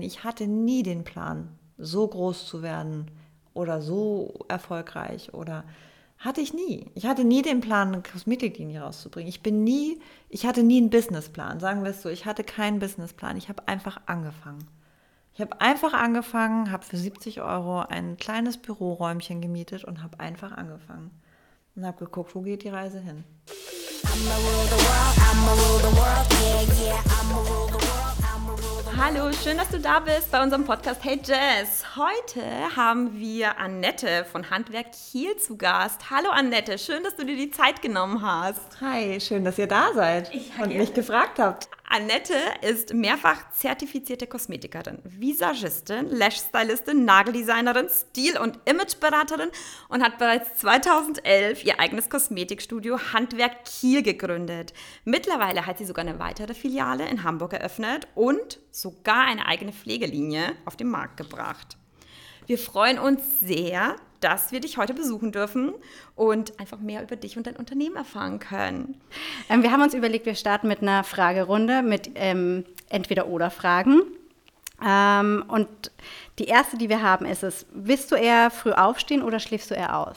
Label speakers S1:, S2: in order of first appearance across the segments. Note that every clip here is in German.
S1: Ich hatte nie den Plan, so groß zu werden oder so erfolgreich oder hatte ich nie. Ich hatte nie den Plan, eine Kosmetiklinie rauszubringen. Ich bin nie, ich hatte nie einen Businessplan, sagen wir es so. Ich hatte keinen Businessplan. Ich habe einfach angefangen. Ich habe einfach angefangen, habe für 70 Euro ein kleines Büroräumchen gemietet und habe einfach angefangen. Und habe geguckt, wo geht die Reise hin.
S2: Hallo, schön, dass du da bist bei unserem Podcast Hey Jazz. Heute haben wir Annette von Handwerk Kiel zu Gast. Hallo Annette, schön, dass du dir die Zeit genommen hast.
S1: Hi, schön, dass ihr da seid und mich gefragt habt.
S2: Annette ist mehrfach zertifizierte Kosmetikerin, Visagistin, Lash-Stylistin, Nageldesignerin, Stil- und Imageberaterin und hat bereits 2011 ihr eigenes Kosmetikstudio Handwerk Kiel gegründet. Mittlerweile hat sie sogar eine weitere Filiale in Hamburg eröffnet und sogar eine eigene Pflegelinie auf den Markt gebracht. Wir freuen uns sehr, dass wir dich heute besuchen dürfen und einfach mehr über dich und dein Unternehmen erfahren können.
S3: Ähm, wir haben uns überlegt, wir starten mit einer Fragerunde mit ähm, Entweder-Oder-Fragen. Ähm, und die erste, die wir haben, ist es, willst du eher früh aufstehen oder schläfst du eher aus?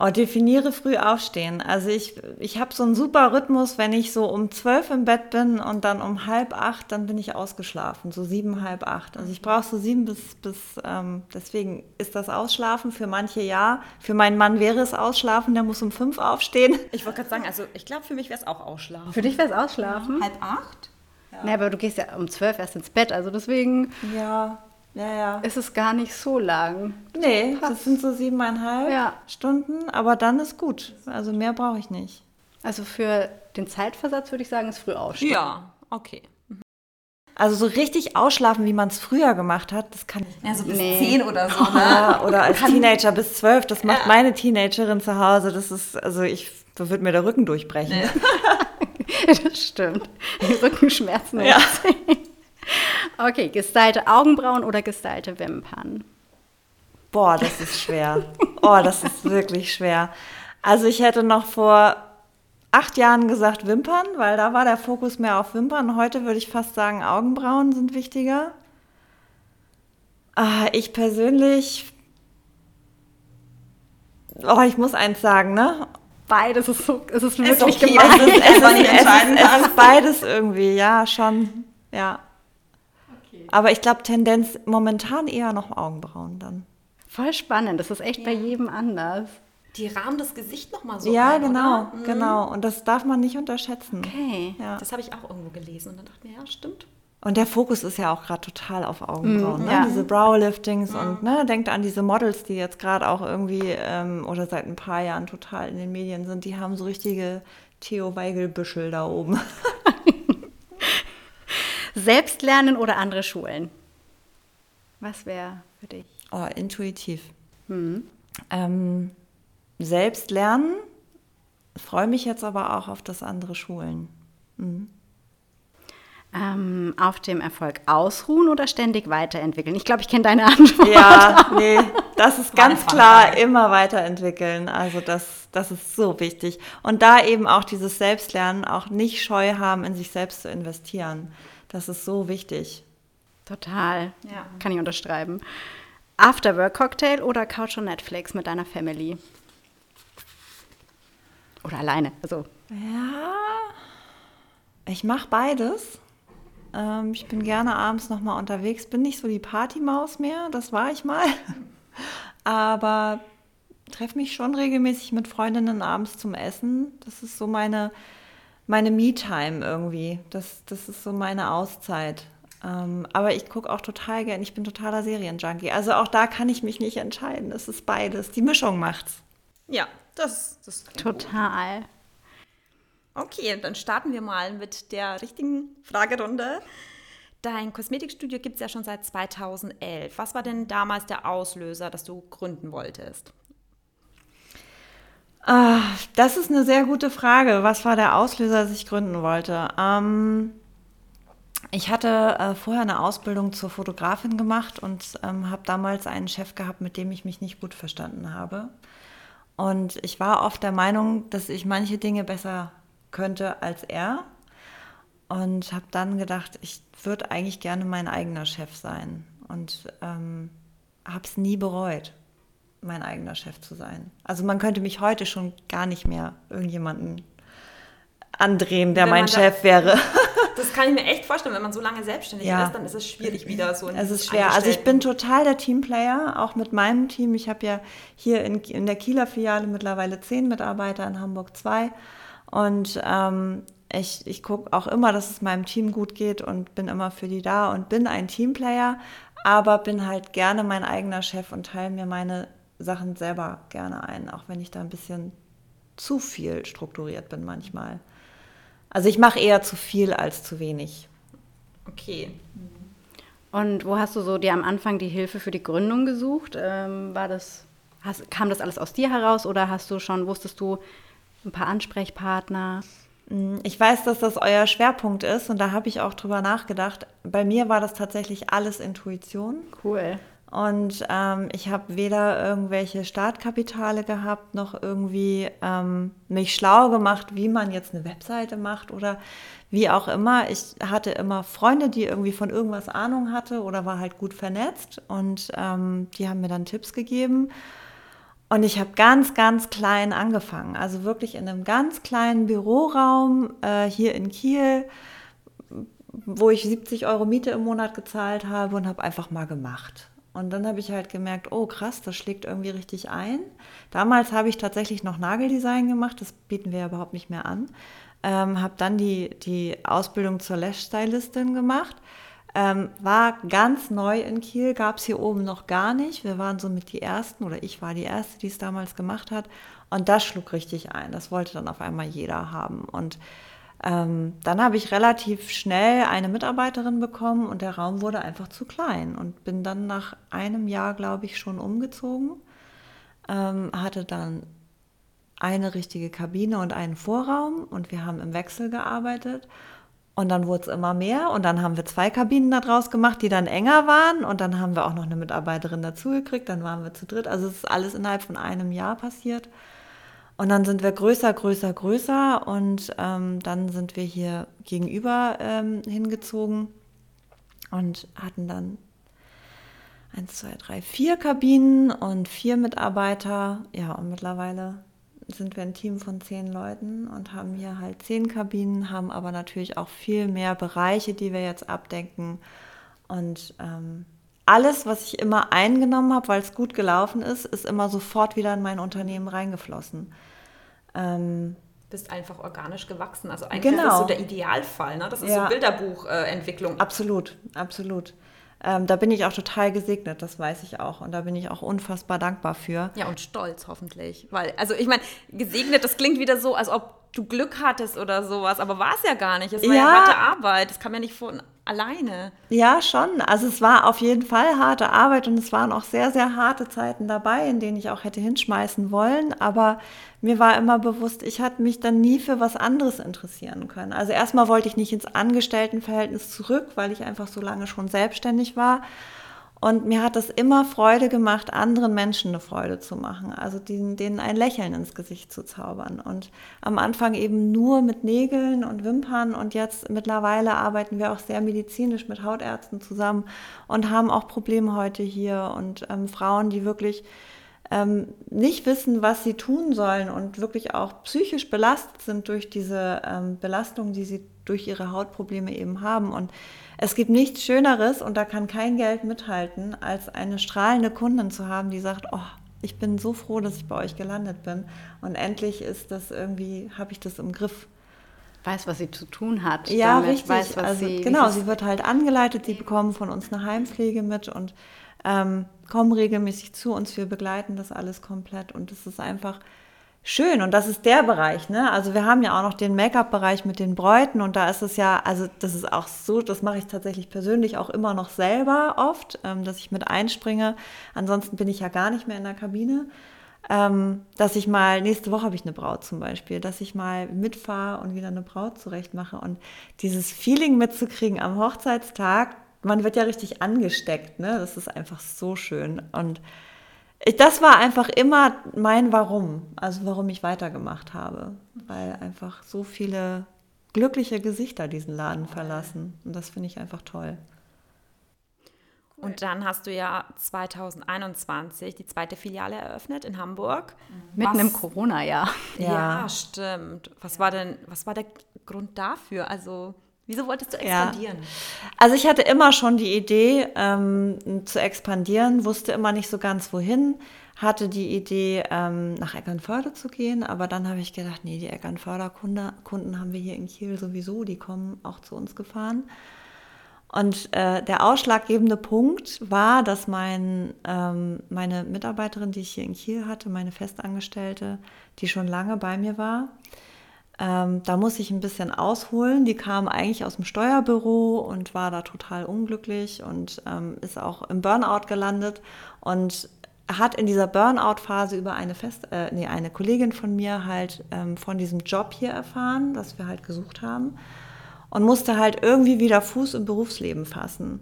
S1: Oh, definiere früh aufstehen. Also ich, ich habe so einen super Rhythmus, wenn ich so um zwölf im Bett bin und dann um halb acht, dann bin ich ausgeschlafen, so sieben, halb acht. Also ich brauche so sieben bis, bis ähm, deswegen ist das Ausschlafen für manche ja. Für meinen Mann wäre es Ausschlafen, der muss um fünf aufstehen.
S2: Ich wollte gerade sagen, also ich glaube, für mich wäre es auch Ausschlafen.
S3: Für dich wäre es Ausschlafen?
S2: Ja, halb acht?
S3: Ja. Nee, aber du gehst ja um zwölf erst ins Bett, also deswegen...
S1: Ja, ja, ja.
S3: Ist es gar nicht so lang.
S1: Nee, das, das sind so siebeneinhalb ja. Stunden, aber dann ist gut. Also mehr brauche ich nicht.
S3: Also für den Zeitversatz würde ich sagen, ist früh ausschlafen.
S2: Ja, okay.
S1: Also so richtig ausschlafen, wie man es früher gemacht hat, das kann ich
S2: nicht. Ja, so bis nee. zehn oder so, ne?
S1: Oder als Teenager bis zwölf, das macht ja. meine Teenagerin zu Hause. Das ist, also ich, da wird mir der Rücken durchbrechen.
S3: Nee. das stimmt. Die Rückenschmerzen. Ja. Okay, gestylte Augenbrauen oder gestylte Wimpern?
S1: Boah, das ist schwer. Oh, das ist wirklich schwer. Also ich hätte noch vor acht Jahren gesagt Wimpern, weil da war der Fokus mehr auf Wimpern. Heute würde ich fast sagen, Augenbrauen sind wichtiger. Ah, ich persönlich. Oh, ich muss eins sagen, ne?
S3: Beides ist so, es ist wirklich ist okay, gemein.
S1: Es ist, es, ist, es, ist, es ist beides irgendwie, ja, schon, ja. Aber ich glaube, Tendenz momentan eher noch Augenbrauen dann.
S3: Voll spannend. Das ist echt ja. bei jedem anders.
S2: Die rahmen das Gesicht nochmal so.
S1: Ja,
S2: ein,
S1: genau, mhm. genau. Und das darf man nicht unterschätzen.
S2: Okay. Ja. Das habe ich auch irgendwo gelesen und dann dachte ich mir, ja, stimmt.
S1: Und der Fokus ist ja auch gerade total auf Augenbrauen. Mm, ne? ja. Diese Browliftings mm. und ne, denkt an diese Models, die jetzt gerade auch irgendwie ähm, oder seit ein paar Jahren total in den Medien sind. Die haben so richtige Theo Weigel-Büschel da oben.
S3: Selbst lernen oder andere Schulen? Was wäre für dich?
S1: Oh, intuitiv. Mhm. Ähm, selbst lernen, freue mich jetzt aber auch auf das andere Schulen. Mhm.
S3: Ähm, auf dem Erfolg ausruhen oder ständig weiterentwickeln? Ich glaube, ich kenne deine Antwort.
S1: Ja, nee, das ist ganz klar, immer weiterentwickeln. Also das, das ist so wichtig. Und da eben auch dieses Selbstlernen, auch nicht scheu haben, in sich selbst zu investieren. Das ist so wichtig.
S3: Total. Ja. Kann ich unterschreiben. Afterwork-Cocktail oder Couch und Netflix mit deiner Family? Oder alleine? Also.
S1: Ja. Ich mache beides. Ähm, ich bin gerne abends nochmal unterwegs. Bin nicht so die Partymaus mehr, das war ich mal. Aber treffe mich schon regelmäßig mit Freundinnen abends zum Essen. Das ist so meine meine Me-Time irgendwie. Das, das ist so meine Auszeit. Ähm, aber ich gucke auch total gern, ich bin totaler Serienjunkie. Also auch da kann ich mich nicht entscheiden. Es ist beides. Die Mischung macht's.
S2: Ja, das, das
S3: total.
S2: Gut. Okay, dann starten wir mal mit der richtigen Fragerunde. Dein Kosmetikstudio gibt es ja schon seit 2011. Was war denn damals der Auslöser, dass du gründen wolltest?
S1: Ah, das ist eine sehr gute Frage. Was war der Auslöser, dass ich gründen wollte? Ähm, ich hatte äh, vorher eine Ausbildung zur Fotografin gemacht und ähm, habe damals einen Chef gehabt, mit dem ich mich nicht gut verstanden habe. Und ich war oft der Meinung, dass ich manche Dinge besser könnte als er. und habe dann gedacht, ich würde eigentlich gerne mein eigener Chef sein und ähm, habe es nie bereut, mein eigener Chef zu sein. Also man könnte mich heute schon gar nicht mehr irgendjemanden andrehen, der mein Chef wäre.
S2: Das kann ich mir echt vorstellen, wenn man so lange selbstständig ja. ist, dann ist es schwierig wieder so.
S1: Es ist schwer. Also ich bin total der Teamplayer, auch mit meinem Team. Ich habe ja hier in, in der Kieler Filiale mittlerweile zehn Mitarbeiter, in Hamburg zwei. Und ähm, ich, ich gucke auch immer, dass es meinem Team gut geht und bin immer für die da und bin ein Teamplayer, aber bin halt gerne mein eigener Chef und teile mir meine Sachen selber gerne ein, auch wenn ich da ein bisschen zu viel strukturiert bin manchmal. Also ich mache eher zu viel als zu wenig.
S2: Okay.
S3: Und wo hast du so dir am Anfang die Hilfe für die Gründung gesucht? Ähm, war das, hast, kam das alles aus dir heraus oder hast du schon, wusstest du ein paar Ansprechpartner?
S1: Mm, ich weiß, dass das euer Schwerpunkt ist und da habe ich auch drüber nachgedacht. Bei mir war das tatsächlich alles Intuition.
S3: Cool.
S1: Und ähm, ich habe weder irgendwelche Startkapitale gehabt, noch irgendwie ähm, mich schlau gemacht, wie man jetzt eine Webseite macht oder wie auch immer. Ich hatte immer Freunde, die irgendwie von irgendwas Ahnung hatte oder war halt gut vernetzt und ähm, die haben mir dann Tipps gegeben. Und ich habe ganz, ganz klein angefangen, also wirklich in einem ganz kleinen Büroraum äh, hier in Kiel, wo ich 70 Euro Miete im Monat gezahlt habe und habe einfach mal gemacht. Und dann habe ich halt gemerkt, oh krass, das schlägt irgendwie richtig ein. Damals habe ich tatsächlich noch Nageldesign gemacht, das bieten wir ja überhaupt nicht mehr an. Ähm, habe dann die, die Ausbildung zur Lash-Stylistin gemacht ähm, war ganz neu in Kiel, gab es hier oben noch gar nicht. Wir waren somit die Ersten oder ich war die Erste, die es damals gemacht hat. Und das schlug richtig ein. Das wollte dann auf einmal jeder haben. Und ähm, dann habe ich relativ schnell eine Mitarbeiterin bekommen und der Raum wurde einfach zu klein. Und bin dann nach einem Jahr, glaube ich, schon umgezogen. Ähm, hatte dann eine richtige Kabine und einen Vorraum und wir haben im Wechsel gearbeitet. Und dann wurde es immer mehr und dann haben wir zwei Kabinen daraus gemacht, die dann enger waren und dann haben wir auch noch eine Mitarbeiterin dazugekriegt, dann waren wir zu dritt. Also es ist alles innerhalb von einem Jahr passiert. Und dann sind wir größer, größer, größer und ähm, dann sind wir hier gegenüber ähm, hingezogen und hatten dann eins, zwei, drei, vier Kabinen und vier Mitarbeiter. Ja, und mittlerweile sind wir ein Team von zehn Leuten und haben hier halt zehn Kabinen, haben aber natürlich auch viel mehr Bereiche, die wir jetzt abdecken. Und ähm, alles, was ich immer eingenommen habe, weil es gut gelaufen ist, ist immer sofort wieder in mein Unternehmen reingeflossen.
S2: Ähm, bist einfach organisch gewachsen. Also eigentlich genau. ist das so der Idealfall. Ne? Das ist ja. so Bilderbuchentwicklung.
S1: Äh, absolut, absolut. Ähm, da bin ich auch total gesegnet, das weiß ich auch. Und da bin ich auch unfassbar dankbar für.
S2: Ja, und stolz hoffentlich. Weil, also ich meine, gesegnet, das klingt wieder so, als ob du Glück hattest oder sowas, aber war es ja gar nicht. Es war ja, ja harte Arbeit. Das kam ja nicht von alleine.
S1: Ja, schon. Also es war auf jeden Fall harte Arbeit und es waren auch sehr, sehr harte Zeiten dabei, in denen ich auch hätte hinschmeißen wollen. Aber mir war immer bewusst, ich hatte mich dann nie für was anderes interessieren können. Also erstmal wollte ich nicht ins Angestelltenverhältnis zurück, weil ich einfach so lange schon selbstständig war. Und mir hat es immer Freude gemacht, anderen Menschen eine Freude zu machen, also denen, denen ein Lächeln ins Gesicht zu zaubern. Und am Anfang eben nur mit Nägeln und Wimpern und jetzt mittlerweile arbeiten wir auch sehr medizinisch mit Hautärzten zusammen und haben auch Probleme heute hier und ähm, Frauen, die wirklich ähm, nicht wissen, was sie tun sollen und wirklich auch psychisch belastet sind durch diese ähm, Belastung, die sie durch ihre Hautprobleme eben haben. Und es gibt nichts Schöneres und da kann kein Geld mithalten, als eine strahlende Kundin zu haben, die sagt, oh, ich bin so froh, dass ich bei euch gelandet bin. Und endlich ist das irgendwie, habe ich das im Griff.
S3: Weiß, was sie zu tun hat.
S1: Ja, damit. richtig. Weiß, also, sie, genau, sie wird halt angeleitet, sie bekommen von uns eine Heimpflege mit und ähm, kommen regelmäßig zu uns, wir begleiten das alles komplett und es ist einfach schön und das ist der Bereich, ne? Also wir haben ja auch noch den Make-up-Bereich mit den Bräuten und da ist es ja, also das ist auch so, das mache ich tatsächlich persönlich auch immer noch selber oft, ähm, dass ich mit einspringe. Ansonsten bin ich ja gar nicht mehr in der Kabine. Ähm, dass ich mal, nächste Woche habe ich eine Braut zum Beispiel, dass ich mal mitfahre und wieder eine Braut zurecht mache und dieses Feeling mitzukriegen am Hochzeitstag, man wird ja richtig angesteckt, ne? Das ist einfach so schön. Und das war einfach immer mein Warum, also warum ich weitergemacht habe, weil einfach so viele glückliche Gesichter diesen Laden verlassen. Und das finde ich einfach toll.
S2: Und dann hast du ja 2021 die zweite Filiale eröffnet in Hamburg.
S3: Mitten
S2: Was-
S3: im Corona-Jahr.
S2: Ja.
S1: Ja.
S2: stimmt. Was war denn, was war der Grund dafür? Also, wieso wolltest du
S1: Ja.
S2: expandieren?
S1: Also ich hatte immer schon die Idee ähm, zu expandieren, wusste immer nicht so ganz wohin, hatte die Idee, ähm, nach Eckernförde zu gehen, aber dann habe ich gedacht, nee, die Eckernförder-Kunden Kunden haben wir hier in Kiel sowieso, die kommen auch zu uns gefahren. Und äh, der ausschlaggebende Punkt war, dass mein, ähm, meine Mitarbeiterin, die ich hier in Kiel hatte, meine Festangestellte, die schon lange bei mir war, ähm, da muss ich ein bisschen ausholen. Die kam eigentlich aus dem Steuerbüro und war da total unglücklich und ähm, ist auch im Burnout gelandet und hat in dieser Burnout-Phase über eine Fest, äh, nee, eine Kollegin von mir halt ähm, von diesem Job hier erfahren, das wir halt gesucht haben und musste halt irgendwie wieder Fuß im Berufsleben fassen.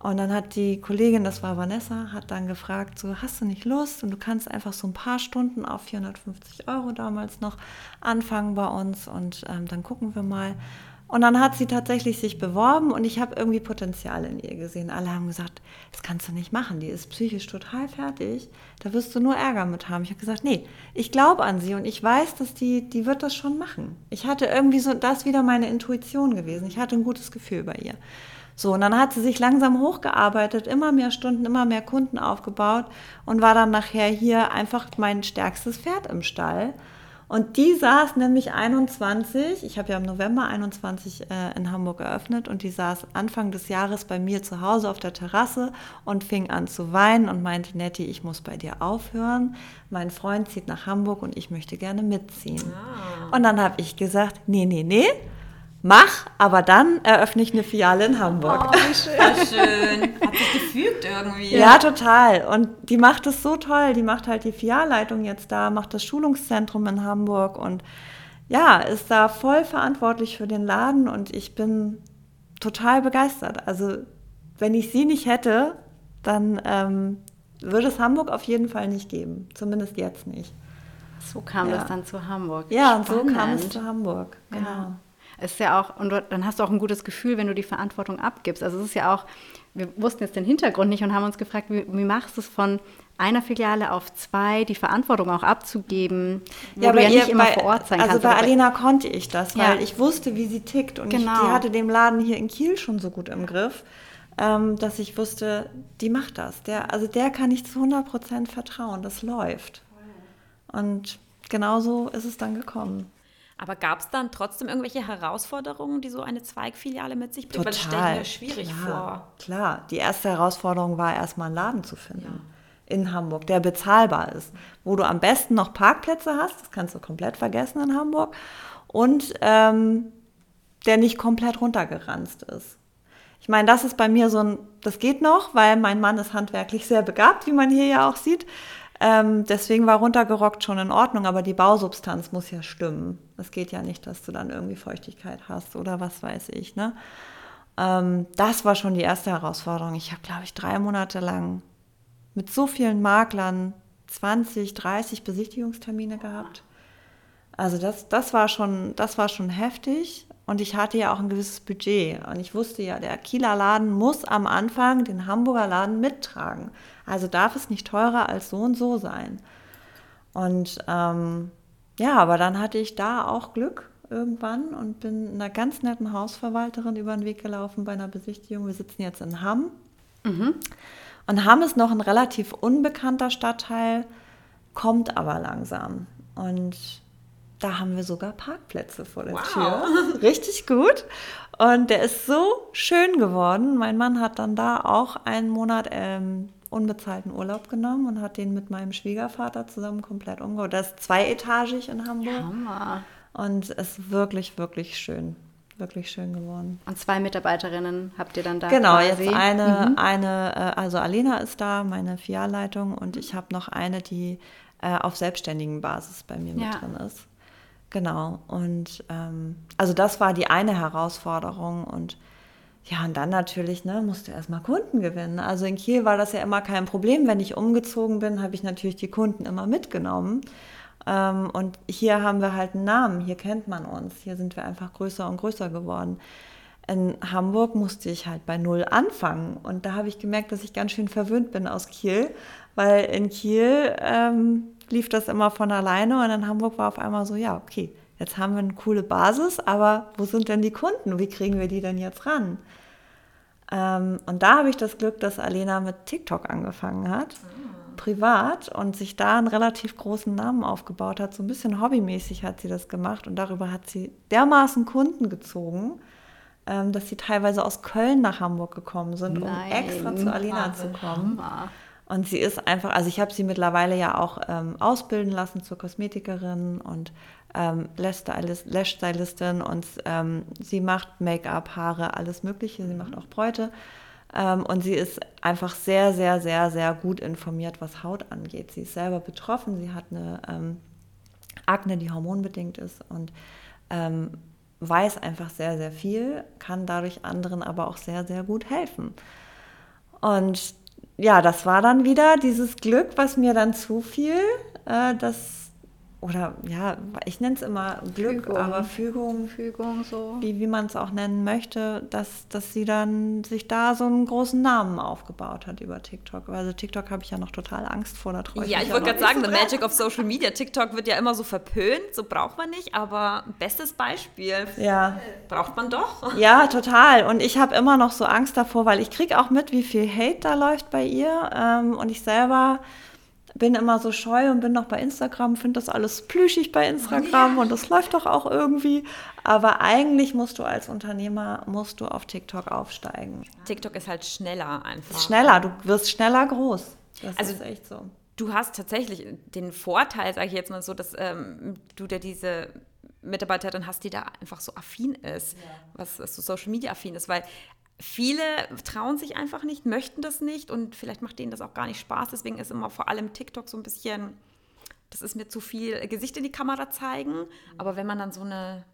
S1: Und dann hat die Kollegin, das war Vanessa, hat dann gefragt, so hast du nicht Lust und du kannst einfach so ein paar Stunden auf 450 Euro damals noch anfangen bei uns und ähm, dann gucken wir mal. Und dann hat sie tatsächlich sich beworben und ich habe irgendwie Potenzial in ihr gesehen. Alle haben gesagt, das kannst du nicht machen, die ist psychisch total fertig, da wirst du nur Ärger mit haben. Ich habe gesagt, nee, ich glaube an sie und ich weiß, dass die, die wird das schon machen. Ich hatte irgendwie so, das wieder meine Intuition gewesen. Ich hatte ein gutes Gefühl bei ihr. So, und dann hat sie sich langsam hochgearbeitet, immer mehr Stunden, immer mehr Kunden aufgebaut und war dann nachher hier einfach mein stärkstes Pferd im Stall. Und die saß nämlich 21, ich habe ja im November 21 äh, in Hamburg eröffnet und die saß Anfang des Jahres bei mir zu Hause auf der Terrasse und fing an zu weinen und meinte, Nettie, ich muss bei dir aufhören. Mein Freund zieht nach Hamburg und ich möchte gerne mitziehen. Und dann habe ich gesagt, nee, nee, nee, mach, aber dann eröffne ich eine Filiale in Hamburg.
S2: Voll schön. Hat sich gefügt irgendwie.
S1: Ja, total. Und die macht es so toll. Die macht halt die Filialleitung jetzt da, macht das Schulungszentrum in Hamburg und ja, ist da voll verantwortlich für den Laden und ich bin total begeistert. Also, wenn ich sie nicht hätte, dann ähm, würde es Hamburg auf jeden Fall nicht geben. Zumindest jetzt nicht.
S3: So kam
S1: Ja.
S3: das dann zu Hamburg.
S1: Ja, und so kam
S3: Spannend.
S1: es zu Hamburg. Genau.
S3: Ja. Es ist ja auch, und du- dann hast du auch ein gutes Gefühl, wenn du die Verantwortung abgibst. Also es ist ja auch, wir wussten jetzt den Hintergrund nicht und haben uns gefragt, wie, wie machst du es von einer Filiale auf zwei, die Verantwortung auch abzugeben, wo du
S1: bei
S3: ja
S1: ihr-
S3: nicht immer
S1: bei,
S3: vor Ort sein
S1: also
S3: kannst.
S1: bei
S3: aber
S1: Alena konnte ich das, weil
S3: Ja.
S1: ich wusste, wie sie tickt. Und ich,
S3: Genau.
S1: die hatte den Laden hier in Kiel schon so gut im Griff, ähm, dass ich wusste, die macht das. Der, also der kann ich zu 100% vertrauen. Das läuft. Und genauso ist es dann gekommen.
S2: Aber gab es dann trotzdem irgendwelche Herausforderungen, die so eine Zweigfiliale mit sich bringt? Weil das stelle ich mir schwierig
S1: klar, Klar, die erste Herausforderung war erstmal einen Laden zu finden in Hamburg, der bezahlbar ist, wo du am besten noch Parkplätze hast, das kannst du komplett vergessen in Hamburg, und ähm, der nicht komplett runtergeranzt ist. Ich meine, das ist bei mir so ein, das geht noch, weil mein Mann ist handwerklich sehr begabt, wie man hier ja auch sieht. Ähm, deswegen war runtergerockt schon in Ordnung, aber die Bausubstanz muss ja stimmen. Es geht ja nicht, dass du dann irgendwie Feuchtigkeit hast oder was weiß ich. Ne? Ähm, das war schon die erste Herausforderung. Ich habe, glaube ich, drei Monate lang mit so vielen Maklern 20, 30 Besichtigungstermine gehabt. Also das, das, war schon, das war schon heftig und ich hatte ja auch ein gewisses Budget und ich wusste ja, der Kieler Laden muss am Anfang den Hamburger Laden mittragen. Also darf es nicht teurer als so und so sein. Und ähm, ja, aber dann hatte ich da auch Glück irgendwann und bin einer ganz netten Hausverwalterin über den Weg gelaufen bei einer Besichtigung. Wir sitzen jetzt in Hamm. Und Hamm ist noch ein relativ unbekannter Stadtteil, kommt aber langsam. Und da haben wir sogar Parkplätze vor der
S2: Wow.
S1: Tür. Richtig gut. Und der ist so schön geworden. Mein Mann hat dann da auch einen Monat ähm, unbezahlten Urlaub genommen und hat den mit meinem Schwiegervater zusammen komplett umgebaut. Das ist zweietagig in Hamburg.
S3: Hammer.
S1: Und es ist wirklich, wirklich schön. Wirklich schön geworden.
S3: Und zwei Mitarbeiterinnen habt ihr dann da
S1: Genau,
S3: quasi.
S1: jetzt eine, eine, äh, also Alena ist da, meine Filialleitung, und ich habe noch eine, die äh, auf selbstständigen Basis bei mir
S3: Ja.
S1: mit drin ist. Genau. Und ähm, also das war die eine Herausforderung und ja, und dann natürlich, ne, musst du erstmal Kunden gewinnen. Also in Kiel war das ja immer kein Problem. Wenn ich umgezogen bin, habe ich natürlich die Kunden immer mitgenommen. Ähm, und hier haben wir halt einen Namen, hier kennt man uns, hier sind wir einfach größer und größer geworden. In Hamburg musste ich halt bei Null anfangen. Und da habe ich gemerkt, dass ich ganz schön verwöhnt bin aus Kiel, weil in Kiel ähm, lief das immer von alleine und in Hamburg war auf einmal so, ja, okay, jetzt haben wir eine coole Basis, aber wo sind denn die Kunden? Wie kriegen wir die denn jetzt ran? Ähm, und da habe ich das Glück, dass Alena mit TikTok angefangen hat, mhm. privat, und sich da einen relativ großen Namen aufgebaut hat. So ein bisschen hobbymäßig hat sie das gemacht und darüber hat sie dermaßen Kunden gezogen, ähm, dass sie teilweise aus Köln nach Hamburg gekommen sind, Nein. um extra zu Alena zu kommen. Und sie ist einfach, also ich habe sie mittlerweile ja auch ähm, ausbilden lassen zur Kosmetikerin und ähm, Lash-Stylistin und ähm, sie macht Make-up, Haare, alles Mögliche. Sie macht auch Bräute. Ähm, und sie ist einfach sehr, sehr, sehr, sehr gut informiert, was Haut angeht. Sie ist selber betroffen. Sie hat eine ähm, Akne, die hormonbedingt ist und ähm, weiß einfach sehr, sehr viel, kann dadurch anderen aber auch sehr, sehr gut helfen. Und ja, das war dann wieder dieses Glück, was mir dann zufiel, äh, dass oder ja, ich nenne es immer Glück, Fügung. aber Fügung,
S3: Fügung so.
S1: wie, wie man es auch nennen möchte, dass, dass sie dann sich da so einen großen Namen aufgebaut hat über TikTok. Also TikTok habe ich ja noch total Angst vor, da
S2: traue Ja, ich wollte gerade sagen, the magic of Social Media. TikTok wird ja immer so verpönt, so braucht man nicht, aber bestes Beispiel.
S1: Ja.
S2: Braucht man doch.
S1: Ja, total. Und ich habe immer noch so Angst davor, weil ich kriege auch mit, wie viel Hate da läuft bei ihr. Ähm, und ich selber bin immer so scheu und bin noch bei Instagram, finde das alles plüschig bei Instagram ja. und das läuft doch auch irgendwie. Aber eigentlich musst du als Unternehmer, musst du auf TikTok aufsteigen.
S2: TikTok ist halt schneller einfach.
S1: Schneller, du wirst schneller groß. Das
S2: also, ist echt so. Du hast tatsächlich den Vorteil, sage ich jetzt mal so, dass ähm, du dir diese Mitarbeiterin hast, die da einfach so affin ist, ja. was, was so Social Media affin ist, weil viele trauen sich einfach nicht, möchten das nicht und vielleicht macht denen das auch gar nicht Spaß. Deswegen ist immer vor allem TikTok so ein bisschen, das ist mir zu viel Gesicht in die Kamera zeigen. Aber wenn man dann so eine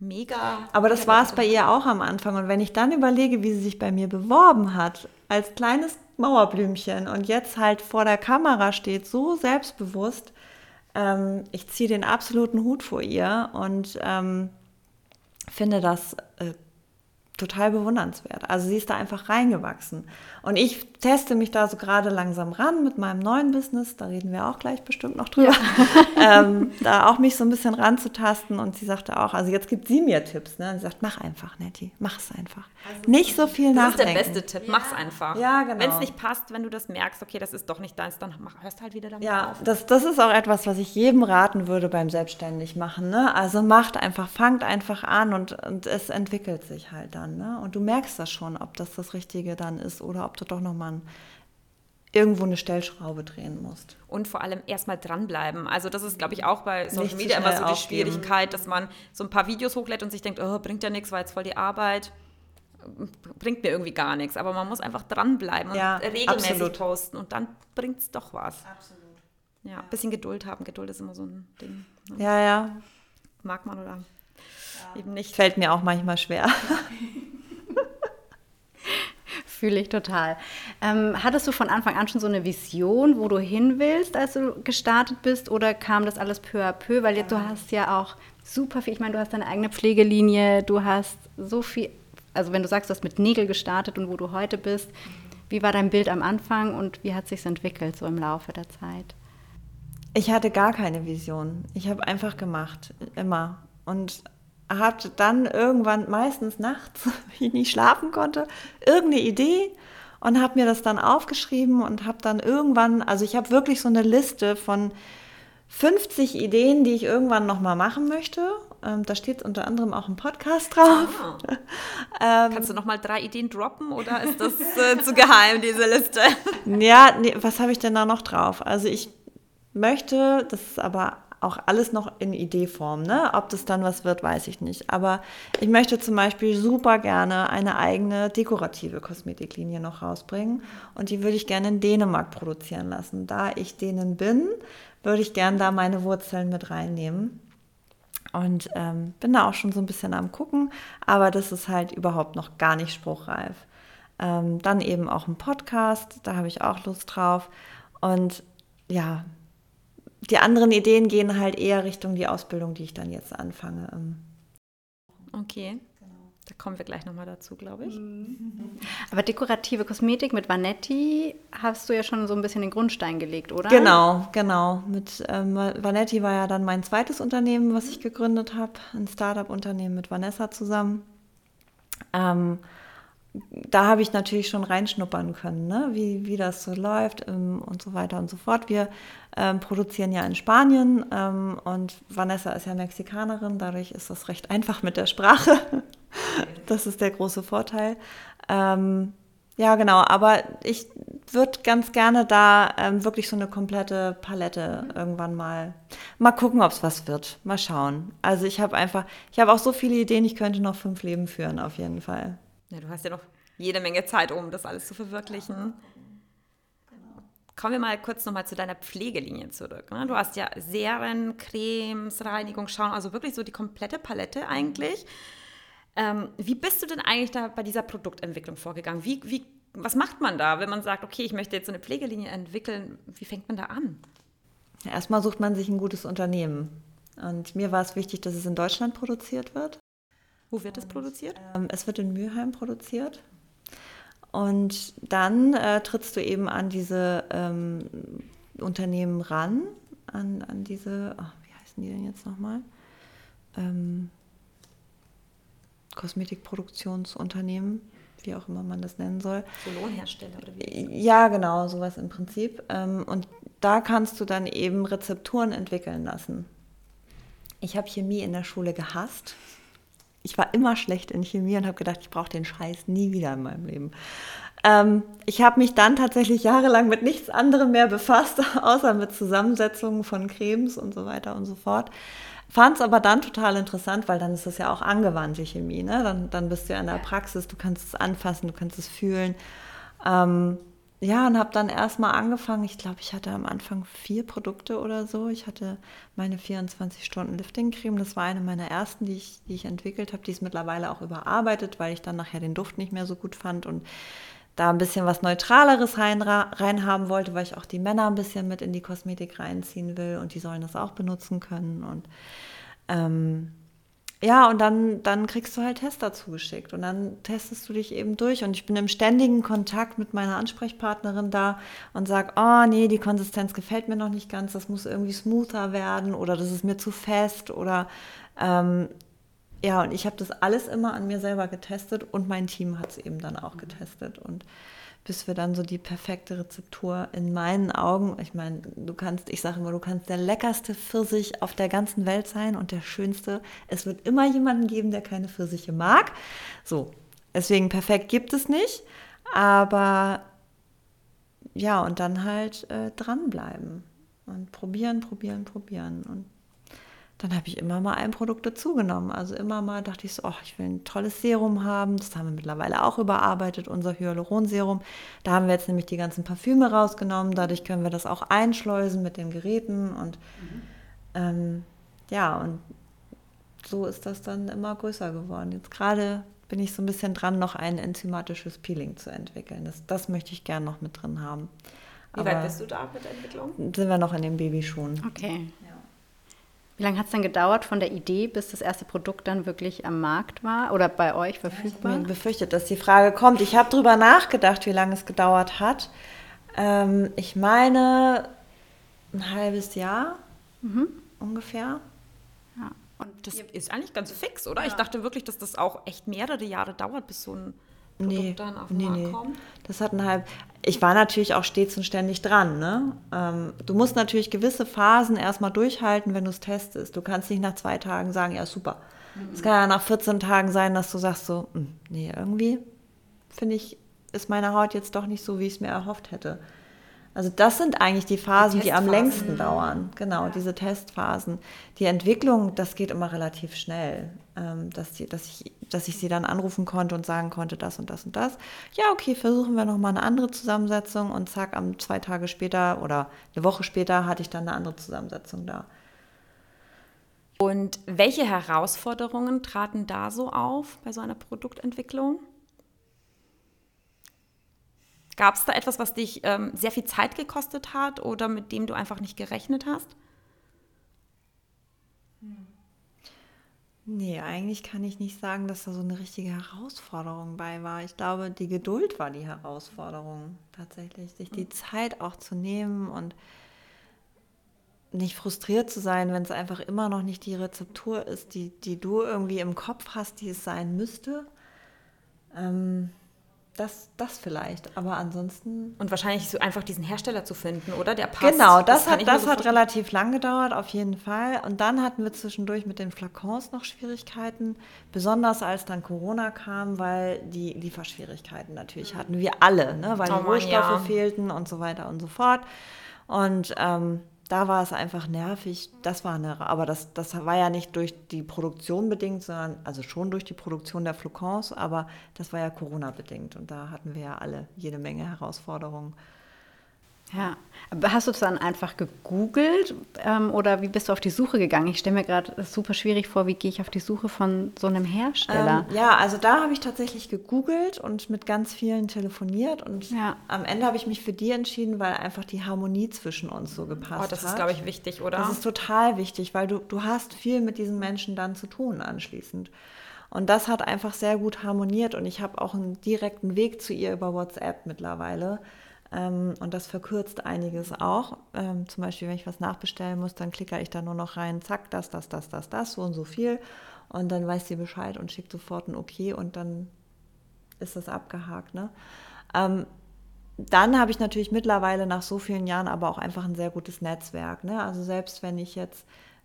S2: mega.
S1: Aber das war es bei ihr auch am Anfang. Und wenn ich dann überlege, wie sie sich bei mir beworben hat, als kleines Mauerblümchen und jetzt halt vor der Kamera steht, so selbstbewusst, ähm, ich ziehe den absoluten Hut vor ihr und ähm, finde das total bewundernswert. Also sie ist da einfach reingewachsen. Und ich teste mich da so gerade langsam ran mit meinem neuen Business, da reden wir auch gleich bestimmt noch drüber, ja. ähm, da auch mich so ein bisschen ranzutasten. Und sie sagte auch, also jetzt gibt sie mir Tipps. Ne? sie sagt, mach einfach, Nettie, mach es einfach. Also nicht so viel das nachdenken.
S2: Das ist der beste Tipp, ja. es einfach.
S1: Ja, genau.
S2: Wenn es nicht passt, wenn du das merkst, okay, das ist doch nicht deins, dann mach, hörst halt wieder damit
S1: ja, auf. Ja, das, das ist auch etwas, was ich jedem raten würde beim Selbstständigmachen. Ne? Also macht einfach, fangt einfach an und, und es entwickelt sich halt dann. Ne? Und du merkst das schon, ob das das Richtige dann ist oder ob du doch nochmal irgendwo eine Stellschraube drehen musst.
S2: Und vor allem erstmal dranbleiben. Also das ist, glaube ich, auch bei Social Media immer so die aufgeben. Schwierigkeit, dass man so ein paar Videos hochlädt und sich denkt, oh, bringt ja nichts, war jetzt voll die Arbeit, bringt mir irgendwie gar nichts. Aber man muss einfach dranbleiben und ja, regelmäßig absolut. posten und dann bringt es doch was. Absolut. Ja, ein bisschen Geduld haben. Geduld ist immer so ein Ding.
S1: Ne? Ja, ja.
S2: Mag man oder
S1: ja. eben nicht. Fällt mir auch manchmal schwer.
S3: Fühle ich total. Ähm, hattest du von Anfang an schon so eine Vision, wo du hin willst, als du gestartet bist, oder kam das alles peu à peu? Weil jetzt, du hast ja auch super viel, ich meine, du hast deine eigene Pflegelinie, du hast so viel, also wenn du sagst, du hast mit Nägel gestartet und wo du heute bist, wie war dein Bild am Anfang und wie hat sich entwickelt so im Laufe der Zeit?
S1: Ich hatte gar keine Vision. Ich habe einfach gemacht, immer. Und hatte dann irgendwann meistens nachts, wenn ich nicht schlafen konnte, irgendeine Idee und habe mir das dann aufgeschrieben und habe dann irgendwann, also ich habe wirklich so eine Liste von 50 Ideen, die ich irgendwann noch mal machen möchte. Ähm, da steht unter anderem auch ein Podcast drauf.
S2: Oh. ähm, Kannst du noch mal drei Ideen droppen oder ist das äh, zu geheim, diese Liste?
S1: ja, nee, was habe ich denn da noch drauf? Also ich möchte, das ist aber auch alles noch in Ideeform. Ne? Ob das dann was wird, weiß ich nicht. Aber ich möchte zum Beispiel super gerne eine eigene dekorative Kosmetiklinie noch rausbringen. Und die würde ich gerne in Dänemark produzieren lassen. Da ich denen bin, würde ich gerne da meine Wurzeln mit reinnehmen. Und ähm, bin da auch schon so ein bisschen am Gucken, aber das ist halt überhaupt noch gar nicht spruchreif. Ähm, dann eben auch ein Podcast, da habe ich auch Lust drauf. Und ja, die anderen Ideen gehen halt eher Richtung die Ausbildung, die ich dann jetzt anfange. Ähm.
S2: Okay. Da kommen wir gleich nochmal dazu, glaube ich.
S3: Aber dekorative Kosmetik mit Vanetti hast du ja schon so ein bisschen den Grundstein gelegt, oder?
S1: Genau, genau. Mit ähm, Vanetti war ja dann mein zweites Unternehmen, was ich gegründet habe. Ein Startup-Unternehmen mit Vanessa zusammen. Ähm, da habe ich natürlich schon reinschnuppern können, ne? wie, wie das so läuft ähm, und so weiter und so fort. Wir ähm, produzieren ja in Spanien ähm, und Vanessa ist ja Mexikanerin, dadurch ist das recht einfach mit der Sprache. das ist der große Vorteil. Ähm, ja, genau, aber ich würde ganz gerne da ähm, wirklich so eine komplette Palette irgendwann mal mal gucken, ob es was wird. Mal schauen. Also ich habe einfach, ich habe auch so viele Ideen, ich könnte noch fünf Leben führen, auf jeden Fall.
S2: Ja, du hast ja noch jede Menge Zeit, um das alles zu verwirklichen. Kommen wir mal kurz nochmal zu deiner Pflegelinie zurück. Ne? Du hast ja Serien, Cremes, Reinigungsschauen, also wirklich so die komplette Palette eigentlich. Ähm, wie bist du denn eigentlich da bei dieser Produktentwicklung vorgegangen? Wie, wie, was macht man da, wenn man sagt, okay, ich möchte jetzt so eine Pflegelinie entwickeln? Wie fängt man da an?
S1: Erstmal sucht man sich ein gutes Unternehmen. Und mir war es wichtig, dass es in Deutschland produziert wird.
S2: Wo wird es produziert?
S1: Ähm, es wird in Mülheim produziert. Und dann äh, trittst du eben an diese ähm, Unternehmen ran, an, an diese, oh, wie heißen die denn jetzt nochmal? Ähm, Kosmetikproduktionsunternehmen, wie auch immer man das nennen soll.
S2: So Lohnhersteller oder wie?
S1: Ja, genau, sowas im Prinzip. Ähm, und da kannst du dann eben Rezepturen entwickeln lassen. Ich habe Chemie in der Schule gehasst ich war immer schlecht in Chemie und habe gedacht, ich brauche den Scheiß nie wieder in meinem Leben. Ähm, ich habe mich dann tatsächlich jahrelang mit nichts anderem mehr befasst, außer mit Zusammensetzungen von Cremes und so weiter und so fort. Fand es aber dann total interessant, weil dann ist es ja auch angewandte Chemie. Ne? Dann, dann bist du ja in der Praxis, du kannst es anfassen, du kannst es fühlen. Ähm, ja, und habe dann erstmal angefangen. Ich glaube, ich hatte am Anfang vier Produkte oder so. Ich hatte meine 24 Stunden Lifting-Creme. Das war eine meiner ersten, die ich, die ich entwickelt habe. Die ist mittlerweile auch überarbeitet, weil ich dann nachher den Duft nicht mehr so gut fand und da ein bisschen was Neutraleres rein, rein haben wollte, weil ich auch die Männer ein bisschen mit in die Kosmetik reinziehen will und die sollen das auch benutzen können. Und ähm, ja, und dann, dann kriegst du halt Tester zugeschickt und dann testest du dich eben durch. Und ich bin im ständigen Kontakt mit meiner Ansprechpartnerin da und sage, oh nee, die Konsistenz gefällt mir noch nicht ganz, das muss irgendwie smoother werden oder das ist mir zu fest oder ähm, ja, und ich habe das alles immer an mir selber getestet und mein Team hat es eben dann auch getestet. Und bis wir dann so die perfekte Rezeptur in meinen Augen, ich meine, du kannst, ich sage immer, du kannst der leckerste Pfirsich auf der ganzen Welt sein und der schönste. Es wird immer jemanden geben, der keine Pfirsiche mag. So, deswegen perfekt gibt es nicht, aber ja, und dann halt äh, dranbleiben und probieren, probieren, probieren und dann habe ich immer mal ein Produkt dazugenommen. Also immer mal dachte ich so, oh, ich will ein tolles Serum haben. Das haben wir mittlerweile auch überarbeitet, unser Hyaluronserum. Da haben wir jetzt nämlich die ganzen Parfüme rausgenommen. Dadurch können wir das auch einschleusen mit den Geräten. Und mhm. ähm, ja, und so ist das dann immer größer geworden. Jetzt gerade bin ich so ein bisschen dran, noch ein enzymatisches Peeling zu entwickeln. Das, das möchte ich gerne noch mit drin haben.
S2: Wie Aber weit bist du da mit der Entwicklung?
S1: Sind wir noch in den Babyschuhen.
S3: Okay. Wie lange hat es dann gedauert von der Idee, bis das erste Produkt dann wirklich am Markt war oder bei euch verfügbar?
S1: Ich habe befürchtet, dass die Frage kommt. Ich habe darüber nachgedacht, wie lange es gedauert hat. Ähm, ich meine ein halbes Jahr mhm. ungefähr.
S2: Ja. Und das ist eigentlich ganz fix, oder? Ja. Ich dachte wirklich, dass das auch echt mehrere Jahre dauert, bis so ein Produkt nee, dann auf den nee, Markt nee. kommt.
S1: Das hat ein halb. Ich war natürlich auch stets und ständig dran. Ne? Ähm, du musst natürlich gewisse Phasen erstmal durchhalten, wenn du es testest. Du kannst nicht nach zwei Tagen sagen, ja, super. Mhm. Es kann ja nach 14 Tagen sein, dass du sagst so, hm, nee, irgendwie finde ich, ist meine Haut jetzt doch nicht so, wie ich es mir erhofft hätte. Also das sind eigentlich die Phasen, die, die am längsten dauern. Genau, ja. diese Testphasen. Die Entwicklung, das geht immer relativ schnell, ähm, dass, die, dass, ich, dass ich sie dann anrufen konnte und sagen konnte, das und das und das. Ja, okay, versuchen wir nochmal eine andere Zusammensetzung und zack, am zwei Tage später oder eine Woche später hatte ich dann eine andere Zusammensetzung da.
S2: Und welche Herausforderungen traten da so auf bei so einer Produktentwicklung? Gab es da etwas, was dich ähm, sehr viel Zeit gekostet hat oder mit dem du einfach nicht gerechnet hast?
S1: Nee, eigentlich kann ich nicht sagen, dass da so eine richtige Herausforderung bei war. Ich glaube, die Geduld war die Herausforderung tatsächlich, sich die hm. Zeit auch zu nehmen und nicht frustriert zu sein, wenn es einfach immer noch nicht die Rezeptur ist, die, die du irgendwie im Kopf hast, die es sein müsste. Ähm, das, das vielleicht, aber ansonsten.
S2: Und wahrscheinlich so einfach diesen Hersteller zu finden, oder? Der passt.
S1: Genau, das,
S2: kann
S1: hat, das
S2: so
S1: hat relativ lang gedauert, auf jeden Fall. Und dann hatten wir zwischendurch mit den Flakons noch Schwierigkeiten, besonders als dann Corona kam, weil die Lieferschwierigkeiten natürlich hatten. Wir alle, ne? weil
S2: Oh
S1: die Rohstoffe
S2: ja.
S1: fehlten und so weiter und so fort. Und ähm, da war es einfach nervig. Das war eine, aber das, das war ja nicht durch die Produktion bedingt, sondern also schon durch die Produktion der Flocons, aber das war ja Corona bedingt und da hatten wir ja alle jede Menge Herausforderungen.
S3: Ja, aber hast du es dann einfach gegoogelt ähm, oder wie bist du auf die Suche gegangen? Ich stelle mir gerade super schwierig vor, wie gehe ich auf die Suche von so einem Hersteller?
S1: Ähm, ja, also da habe ich tatsächlich gegoogelt und mit ganz vielen telefoniert und
S3: Ja.
S1: am Ende habe ich mich für die entschieden, weil einfach die Harmonie zwischen uns so gepasst
S2: Oh,
S1: hat.
S2: das ist, glaube ich, wichtig, oder?
S1: Das ist total wichtig, weil du, du hast viel mit diesen Menschen dann zu tun anschließend. Und das hat einfach sehr gut harmoniert und ich habe auch einen direkten Weg zu ihr über WhatsApp mittlerweile. Ähm, und das verkürzt einiges auch. Ähm, zum Beispiel, wenn ich was nachbestellen muss, dann klicke ich da nur noch rein, zack, das, das, das, das, das, so und so viel. Und dann weiß sie Bescheid und schickt sofort ein Okay und dann ist das abgehakt. Ne? Ähm, dann habe ich natürlich mittlerweile nach so vielen Jahren aber auch einfach ein sehr gutes Netzwerk. Ne? Also selbst wenn ich jetzt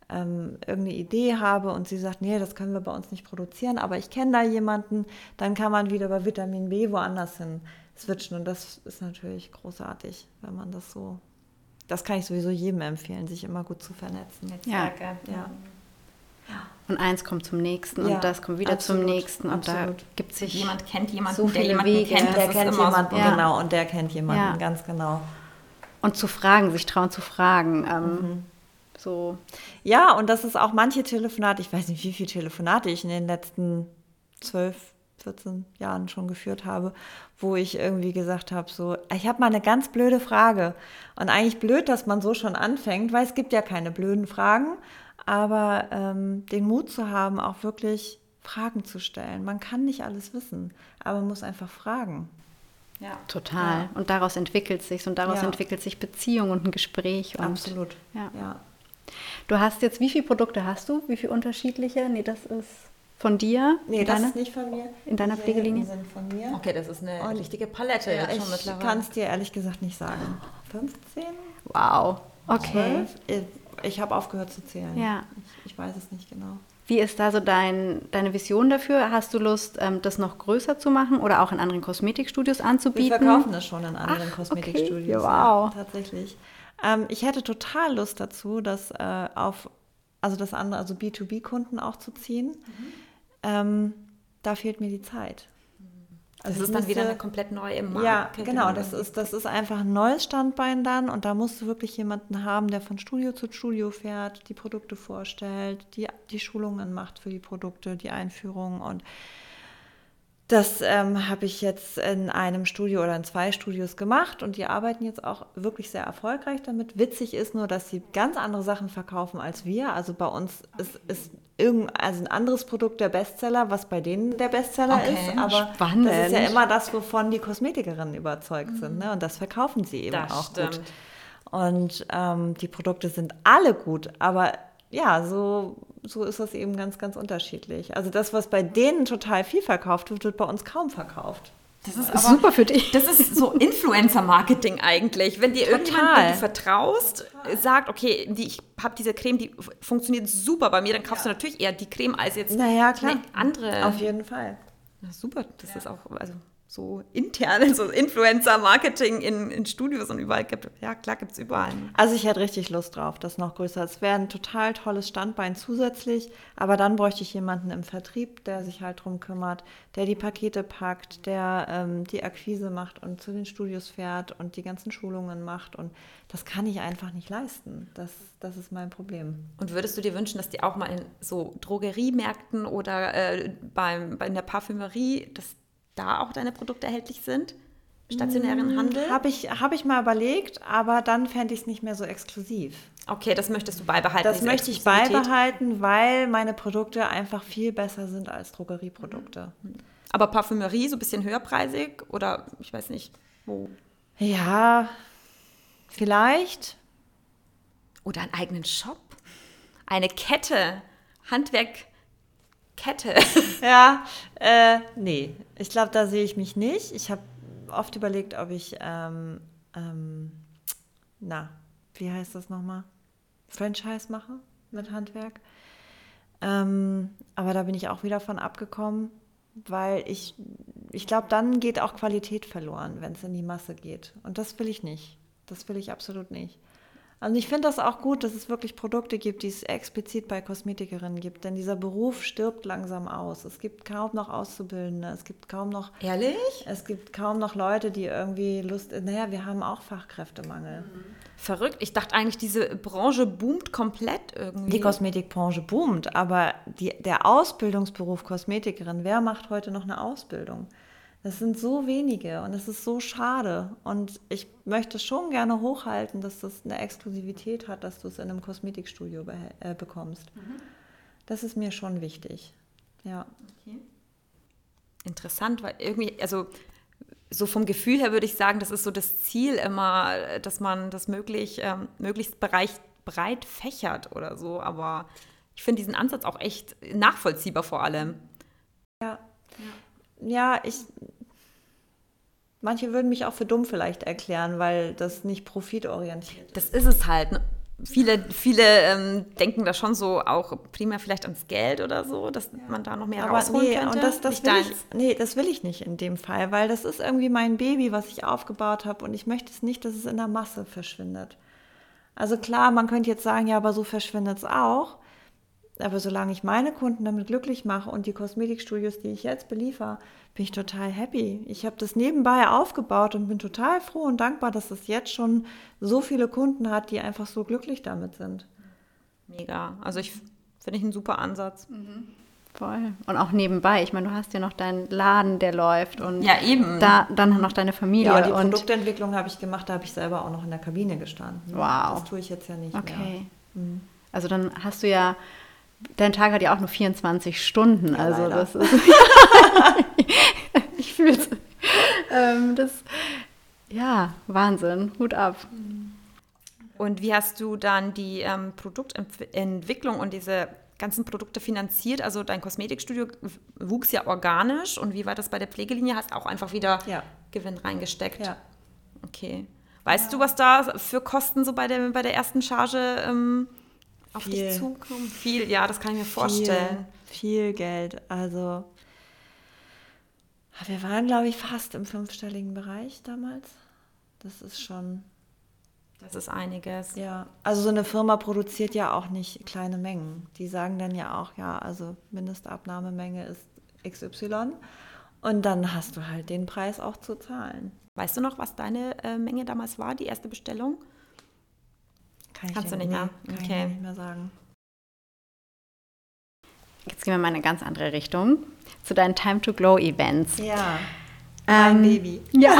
S1: ähm, irgendeine Idee habe und sie sagt, nee, das können wir bei uns nicht produzieren, aber ich kenne da jemanden, dann kann man wieder bei Vitamin B woanders hin switchen. Und das ist natürlich großartig, wenn man das so. Das kann ich sowieso jedem empfehlen, sich immer gut zu vernetzen.
S2: Netzwerke.
S1: Ja.
S3: Und eins kommt zum nächsten
S1: Ja,
S3: und das kommt wieder
S1: absolut,
S3: zum nächsten und
S1: absolut.
S3: da gibt sich
S2: Jemand kennt jemanden,
S3: so
S2: der
S3: viele
S2: jemanden
S3: Wege.
S2: kennt. Das
S1: Der
S2: ist
S1: kennt
S2: immer
S1: jemanden,
S3: Ja.
S1: genau, und der kennt jemanden,
S3: Ja.
S1: ganz genau.
S3: und zu fragen, sich trauen zu fragen. Ähm,
S1: Mhm.
S3: So
S1: Ja, und das ist auch manche Telefonate, ich weiß nicht, wie viele Telefonate ich in den letzten 12, 14 Jahren schon geführt habe, wo ich irgendwie gesagt habe, so, ich habe mal eine ganz blöde Frage. Und eigentlich blöd, dass man so schon anfängt, weil es gibt ja keine blöden Fragen, aber ähm, den Mut zu haben, auch wirklich Fragen zu stellen. Man kann nicht alles wissen, aber man muss einfach fragen.
S2: Ja.
S3: total.
S1: Ja.
S3: Und daraus entwickelt sich und daraus
S1: Ja.
S3: entwickelt sich Beziehung und ein Gespräch. Und
S1: Absolut.
S3: Ja.
S1: ja.
S3: Du hast jetzt, wie viele Produkte hast du? Wie viele unterschiedliche? Nee, das ist von dir?
S1: Nee,
S3: In
S1: das
S3: deiner-
S1: ist nicht von mir.
S3: in deiner
S1: Die
S3: Pflegelinie?
S1: sind von mir.
S2: Okay, das ist eine
S1: Und-
S2: richtige Palette
S1: Ja,
S2: jetzt schon
S1: ich kann es dir ehrlich gesagt nicht sagen. 15?
S3: Wow. Okay.
S1: 12? Ich, ich habe aufgehört zu zählen.
S3: Ja.
S1: Ich, ich weiß es nicht genau.
S3: Wie ist da so dein, deine Vision dafür? Hast du Lust, ähm, das noch größer zu machen oder auch in anderen Kosmetikstudios
S1: Wir
S3: anzubieten?
S1: verkaufen das schon in anderen
S3: Ach,
S1: Kosmetikstudios.
S3: okay. Wow.
S1: Ja, tatsächlich. Ähm, ich hätte total Lust dazu, das äh, auf, also das andere, also B2B-Kunden auch zu ziehen.
S2: Mhm.
S1: Ähm, da fehlt mir die Zeit.
S2: das
S1: Also
S2: ist
S1: ich
S2: dann wieder
S1: müsste-
S2: eine komplett neue
S1: Ja,
S2: Marke.
S1: genau. Das ist, das ist einfach ein neues Standbein dann und da musst du wirklich jemanden haben, der von Studio zu Studio fährt, die Produkte vorstellt, die, die Schulungen macht für die Produkte, die Einführung und das ähm, habe ich jetzt in einem Studio oder in zwei Studios gemacht und die arbeiten jetzt auch wirklich sehr erfolgreich damit. Witzig ist nur, dass sie ganz andere Sachen verkaufen als wir. Also bei uns ist, ist irgend, also ein anderes Produkt der Bestseller, was bei denen der Bestseller
S2: Okay,
S1: ist. Aber
S3: spannend.
S1: das ist ja immer das, wovon die Kosmetikerinnen überzeugt sind. Ne? Und das verkaufen sie eben
S2: Das
S1: auch
S2: stimmt.
S1: gut. Und ähm, die Produkte sind alle gut, aber ja, so, so ist das eben ganz, ganz unterschiedlich. Also das, was bei denen total viel verkauft wird, wird bei uns kaum verkauft.
S2: Das ist
S3: Ist super für dich.
S2: Das ist so Influencer-Marketing eigentlich. Wenn dir irgendjemand, den du vertraust, sagt, okay, die, ich habe diese Creme, die funktioniert super bei mir, dann kaufst du natürlich eher die Creme als jetzt
S1: Naja, klar.
S2: eine andere.
S1: Auf jeden Fall.
S2: Ja, super, das ist auch also so intern, so Influencer-Marketing in, in Studios und überall gibt. Ja, klar, gibt es überall.
S1: Also ich hätte richtig Lust drauf, das noch größer. Es wäre ein total tolles Standbein zusätzlich, aber dann bräuchte ich jemanden im Vertrieb, der sich halt drum kümmert, der die Pakete packt, der ähm, die Akquise macht und zu den Studios fährt und die ganzen Schulungen macht. Und das kann ich einfach nicht leisten. Das, das ist mein Problem.
S2: Und würdest du dir wünschen, dass die auch mal in so Drogeriemärkten oder äh, beim, bei der Parfümerie, dass da auch deine Produkte erhältlich sind? stationären Handel?
S1: Habe ich, hab ich mal überlegt, aber dann fände ich es nicht mehr so exklusiv.
S2: Okay, das möchtest du beibehalten.
S1: Das möchte ich beibehalten, weil meine Produkte einfach viel besser sind als Drogerieprodukte.
S2: Aber Parfümerie so ein bisschen höherpreisig oder ich weiß nicht, wo.
S1: Ja, vielleicht.
S2: Oder einen eigenen Shop? Eine Kette. Handwerk Kette.
S1: Ja, äh, nee, ich glaube, da sehe ich mich nicht. Ich habe oft überlegt, ob ich, ähm, ähm, na, wie heißt das nochmal? Franchise mache mit Handwerk. Ähm, aber da bin ich auch wieder von abgekommen, weil ich, ich glaube, dann geht auch Qualität verloren, wenn es in die Masse geht. Und das will ich nicht. Das will ich absolut nicht. Und ich finde das auch gut, dass es wirklich Produkte gibt, die es explizit bei Kosmetikerinnen gibt. Denn dieser Beruf stirbt langsam aus. Es gibt kaum noch Auszubildende. Es gibt kaum noch,
S2: Ehrlich?
S1: es gibt kaum noch Leute, die irgendwie Lust. Naja, wir haben auch Fachkräftemangel.
S2: Verrückt. Ich dachte eigentlich, diese Branche boomt komplett irgendwie.
S1: Die Kosmetikbranche boomt, aber die, der Ausbildungsberuf Kosmetikerin, wer macht heute noch eine Ausbildung? Das sind so wenige und es ist so schade. Und ich möchte schon gerne hochhalten, dass das eine Exklusivität hat, dass du es in einem Kosmetikstudio behä- äh, bekommst. Das ist mir schon wichtig. Ja.
S2: Interessant, weil irgendwie, also so vom Gefühl her würde ich sagen, das ist so das Ziel immer, dass man das möglich, ähm, möglichst bereich, breit fächert oder so. Aber ich finde diesen Ansatz auch echt nachvollziehbar vor allem.
S1: Ja. Ja, ich. Manche würden mich auch für dumm vielleicht erklären, weil das nicht profitorientiert ist.
S2: Das ist es halt. ne? Viele, viele ähm, denken da schon so auch primär vielleicht ans Geld oder so, dass man da noch mehr
S1: Aber
S2: rausholen
S1: nee,
S2: könnte.
S1: und das, das will
S2: deins.
S1: ich, nee, das will ich nicht in dem Fall, weil das ist irgendwie mein Baby, was ich aufgebaut habe und ich möchte es nicht, dass es in der Masse verschwindet. Also klar, man könnte jetzt sagen, ja, aber so verschwindet es auch. Aber solange ich meine Kunden damit glücklich mache und die Kosmetikstudios, die ich jetzt beliefer, bin ich total happy. Ich habe das nebenbei aufgebaut und bin total froh und dankbar, dass es jetzt schon so viele Kunden hat, die einfach so glücklich damit sind.
S2: Mega. Also ich finde ich einen super Ansatz.
S3: Voll. Und auch nebenbei. Ich meine, du hast ja noch deinen Laden, der läuft und
S2: Ja, eben.
S3: da dann noch deine Familie
S1: Ja, die
S3: und
S1: Produktentwicklung habe ich gemacht, da habe ich selber auch noch in der Kabine gestanden.
S3: Wow.
S1: Das tue ich jetzt ja nicht mehr.
S3: okay. Also dann hast du ja dein Tag hat ja auch nur 24 Stunden, also
S1: leider.
S3: das ist ich fühle es. Ähm, das ja, Wahnsinn, Hut ab.
S2: Und wie hast du dann die ähm, Produktentwicklung und diese ganzen Produkte finanziert? Also dein Kosmetikstudio wuchs ja organisch und wie war das bei der Pflegelinie? Hast auch einfach wieder
S1: Ja.
S2: Gewinn reingesteckt?
S1: Ja.
S2: Okay. Weißt du, was da für Kosten so bei der, bei der ersten Charge ähm, auf
S1: Viel.
S2: dich zukommen? Viel, ja, das kann ich mir vorstellen.
S1: Viel, viel Geld. Also wir waren, glaube ich, fast im fünfstelligen Bereich damals. Das ist schon,
S2: Das ist einiges.
S1: ja. Also so eine Firma produziert ja auch nicht kleine Mengen. Die sagen dann ja auch, ja, also Mindestabnahmemenge ist XY. Und dann hast du halt den Preis auch zu zahlen.
S2: Weißt du noch, was deine äh, Menge damals war, die erste Bestellung?
S1: Kann ich
S2: Kannst du nicht mehr?
S1: Kann ich
S2: Okay.
S1: dir nicht mehr sagen.
S3: Jetzt gehen wir mal in eine ganz andere Richtung zu deinen Time to Glow Events.
S1: Ja,
S3: Ähm,
S1: mein Baby.
S3: Ja,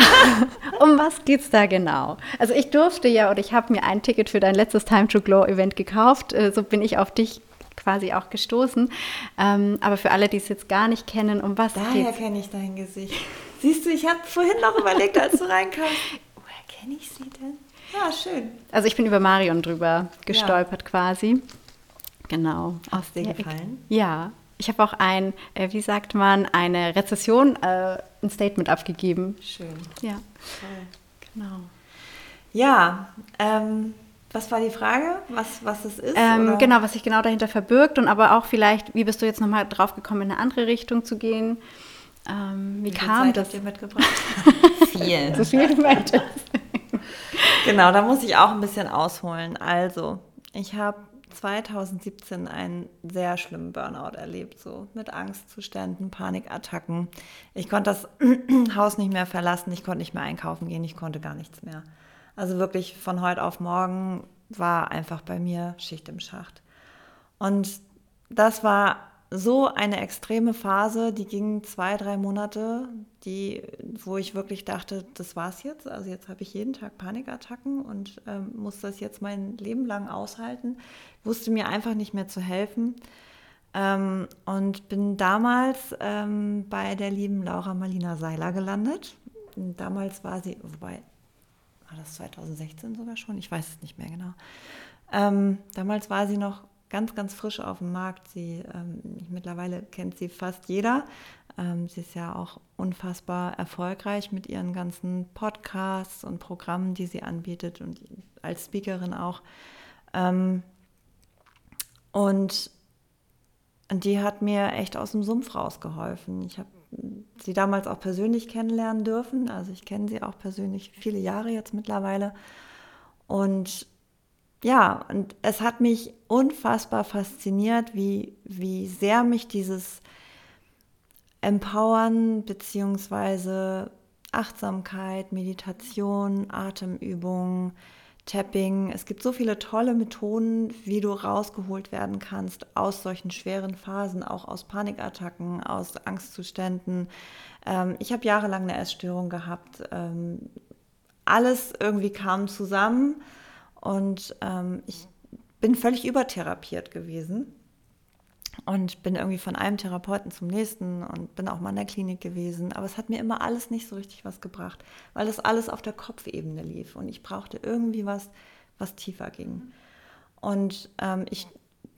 S3: um was geht's da genau? Also ich durfte ja oder ich habe mir ein Ticket für dein letztes Time to Glow Event gekauft. Äh, So bin ich auf dich quasi auch gestoßen. Ähm, aber für alle, die es jetzt gar nicht kennen, um was
S1: Daher
S3: geht's?
S1: kenne ich dein Gesicht. Siehst du, ich habe vorhin noch überlegt, als du reinkamst. Woher kenne ich sie denn? Ja, schön.
S3: Also ich bin über Marion drüber gestolpert quasi. Genau.
S1: Hat's dir
S3: der Ecke.
S1: gefallen?
S3: Ja. Ich habe auch ein, äh, wie sagt man, eine Rezession, äh, ein Statement abgegeben.
S1: Schön.
S3: Ja,
S1: Toll.
S3: genau.
S1: Ja, ähm, was war die Frage? Was, was es ist?
S3: Ähm, genau, was sich genau dahinter verbirgt und aber auch vielleicht, wie bist du jetzt nochmal drauf gekommen, in eine andere Richtung zu gehen? Ähm, wie,
S1: Wie
S3: kam
S1: Zeit
S3: das?
S1: habt ihr mitgebracht?
S2: Viel.
S3: So viel du meintest.
S1: Genau, da muss ich auch ein bisschen ausholen. Also, ich habe 2017 einen sehr schlimmen Burnout erlebt, so mit Angstzuständen, Panikattacken. Ich konnte das Haus nicht mehr verlassen, ich konnte nicht mehr einkaufen gehen, ich konnte gar nichts mehr. Also wirklich von heute auf morgen war einfach bei mir Schicht im Schacht. Und das war so eine extreme Phase, die ging zwei, drei Monate, die, wo ich wirklich dachte, das war's jetzt. Also jetzt habe ich jeden Tag Panikattacken und ähm, muss das jetzt mein Leben lang aushalten. Wusste mir einfach nicht mehr zu helfen. Ähm, und bin damals ähm, bei der lieben Laura Marlina Seiler gelandet. Und damals war sie, wobei, war das 2016 sogar schon? Ich weiß es nicht mehr genau. Ähm, damals war sie noch ganz, ganz frisch auf dem Markt. Sie, ähm, mittlerweile kennt sie fast jeder. Ähm, sie ist ja auch unfassbar erfolgreich mit ihren ganzen Podcasts und Programmen, die sie anbietet und als Speakerin auch. Ähm, und die hat mir echt aus dem Sumpf rausgeholfen. Ich habe sie damals auch persönlich kennenlernen dürfen. Also ich kenne sie auch persönlich viele Jahre jetzt mittlerweile. Und ja, und es hat mich unfassbar fasziniert, wie, wie sehr mich dieses Empowern bzw. Achtsamkeit, Meditation, Atemübungen, Tapping. Es gibt so viele tolle Methoden, wie du rausgeholt werden kannst aus solchen schweren Phasen, auch aus Panikattacken, aus Angstzuständen. Ähm, ich habe jahrelang eine Essstörung gehabt. Ähm, alles irgendwie kam zusammen und ähm, ich bin völlig übertherapiert gewesen und bin irgendwie von einem Therapeuten zum nächsten und bin auch mal in der Klinik gewesen. Aber es hat mir immer alles nicht so richtig was gebracht, weil das alles auf der Kopfebene lief und ich brauchte irgendwie was, was tiefer ging. Und ähm, ich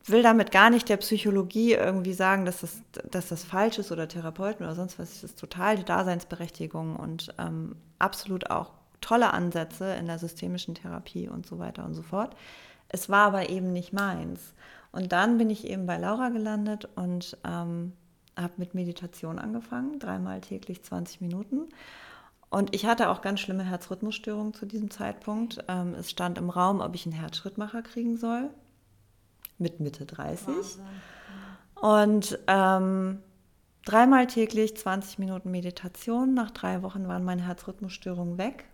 S1: will damit gar nicht der Psychologie irgendwie sagen, dass das, dass das falsch ist oder Therapeuten oder sonst was. Es ist total die Daseinsberechtigung und ähm, absolut auch tolle Ansätze in der systemischen Therapie und so weiter und so fort. Es war aber eben nicht meins. Und dann bin ich eben bei Laura gelandet und ähm, habe mit Meditation angefangen, dreimal täglich 20 Minuten. Und ich hatte auch ganz schlimme Herzrhythmusstörungen zu diesem Zeitpunkt. Ähm, es stand im Raum, ob ich einen Herzschrittmacher kriegen soll, mit Mitte 30. Wahnsinn. Und ähm, dreimal täglich 20 Minuten Meditation. Nach drei Wochen waren meine Herzrhythmusstörungen weg.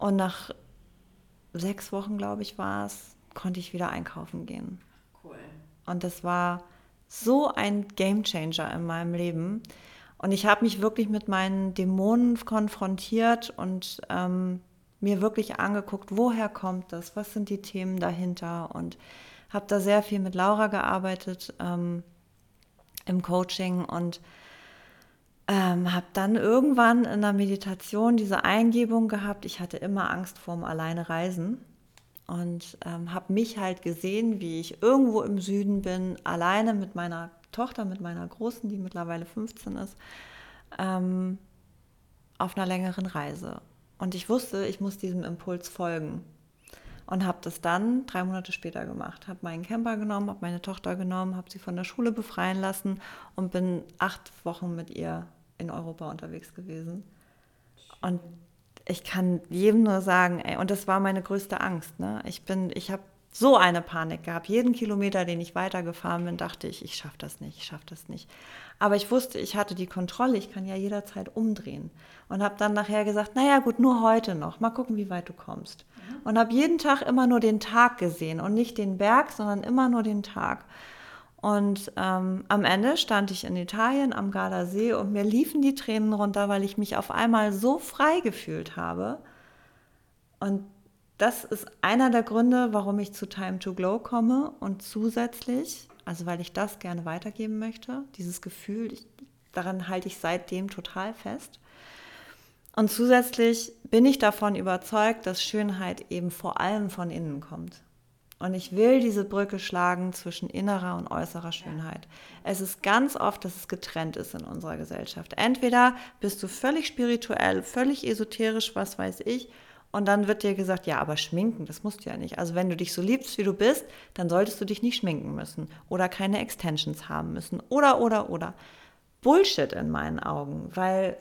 S1: Und nach sechs Wochen, glaube ich, war es, konnte ich wieder einkaufen gehen. Cool. Und das war so ein Gamechanger in meinem Leben. Und ich habe mich wirklich mit meinen Dämonen konfrontiert und ähm, mir wirklich angeguckt, woher kommt das, was sind die Themen dahinter und habe da sehr viel mit Laura gearbeitet ähm, im Coaching und ähm, habe dann irgendwann in der Meditation diese Eingebung gehabt, ich hatte immer Angst vorm Alleine reisen und ähm, habe mich halt gesehen, wie ich irgendwo im Süden bin, alleine mit meiner Tochter, mit meiner Großen, die mittlerweile 15 ist, ähm, auf einer längeren Reise. Und ich wusste, ich muss diesem Impuls folgen. Und habe das dann drei Monate später gemacht. Habe meinen Camper genommen, habe meine Tochter genommen, habe sie von der Schule befreien lassen und bin acht Wochen mit ihr in Europa unterwegs gewesen. Und ich kann jedem nur sagen, ey, und das war meine größte Angst. Ne? Ich bin, ich habe so eine Panik gehabt. Jeden Kilometer, den ich weitergefahren bin, dachte ich, ich schaffe das nicht, ich schaffe das nicht. Aber ich wusste, ich hatte die Kontrolle, ich kann ja jederzeit umdrehen. Und habe dann nachher gesagt, naja gut, nur heute noch, mal gucken, wie weit du kommst. Mhm. Und habe jeden Tag immer nur den Tag gesehen und nicht den Berg, sondern immer nur den Tag. Und ähm, am Ende stand ich in Italien am Gardasee und mir liefen die Tränen runter, weil ich mich auf einmal so frei gefühlt habe. Und das ist einer der Gründe, warum ich zu Time to Glow komme und zusätzlich, also weil ich das gerne weitergeben möchte, dieses Gefühl, ich, daran halte ich seitdem total fest. Und zusätzlich bin ich davon überzeugt, dass Schönheit eben vor allem von innen kommt. Und ich will diese Brücke schlagen zwischen innerer und äußerer Schönheit. Es ist ganz oft, dass es getrennt ist in unserer Gesellschaft. Entweder bist du völlig spirituell, völlig esoterisch, was weiß ich, und dann wird dir gesagt, ja, aber schminken, das musst du ja nicht. Also wenn du dich so liebst, wie du bist, dann solltest du dich nicht schminken müssen oder keine Extensions haben müssen oder, oder, oder. Bullshit in meinen Augen, weil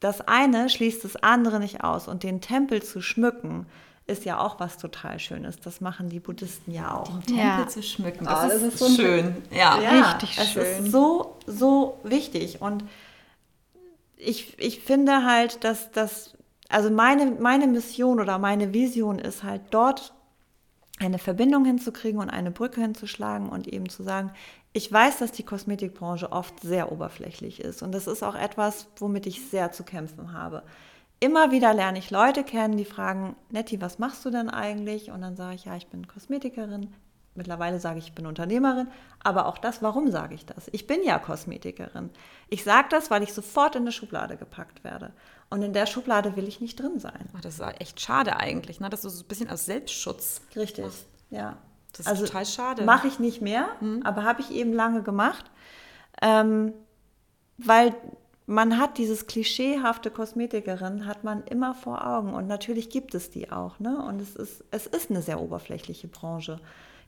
S1: das eine schließt das andere nicht aus und den Tempel zu schmücken, ist ja auch was total Schönes. Das machen die Buddhisten ja auch.
S2: Den Tempel ja. zu schmücken, das, oh, das ist, ist, so schön. Ja,
S1: ja richtig es schön. Es ist so, so wichtig. Und ich, ich finde halt, dass das, also meine, meine Mission oder meine Vision ist halt dort eine Verbindung hinzukriegen und eine Brücke hinzuschlagen und eben zu sagen, ich weiß, dass die Kosmetikbranche oft sehr oberflächlich ist und das ist auch etwas, womit ich sehr zu kämpfen habe. Immer wieder lerne ich Leute kennen, die fragen, Nettie, was machst du denn eigentlich? Und dann sage ich, ja, ich bin Kosmetikerin. Mittlerweile sage ich, ich bin Unternehmerin. Aber auch das, warum sage ich das? Ich bin ja Kosmetikerin. Ich sage das, weil ich sofort in eine Schublade gepackt werde. Und in der Schublade will ich nicht drin sein.
S2: Ach, das ist echt schade eigentlich, ne? dass du so ein bisschen aus Selbstschutz.
S1: Richtig, ja.
S2: Das ist also, total schade.
S1: Mache ich nicht mehr, mhm. aber habe ich eben lange gemacht. Ähm, weil man hat dieses klischeehafte Kosmetikerin, hat man immer vor Augen. Und natürlich gibt es die auch. Ne? Und es ist, es ist eine sehr oberflächliche Branche.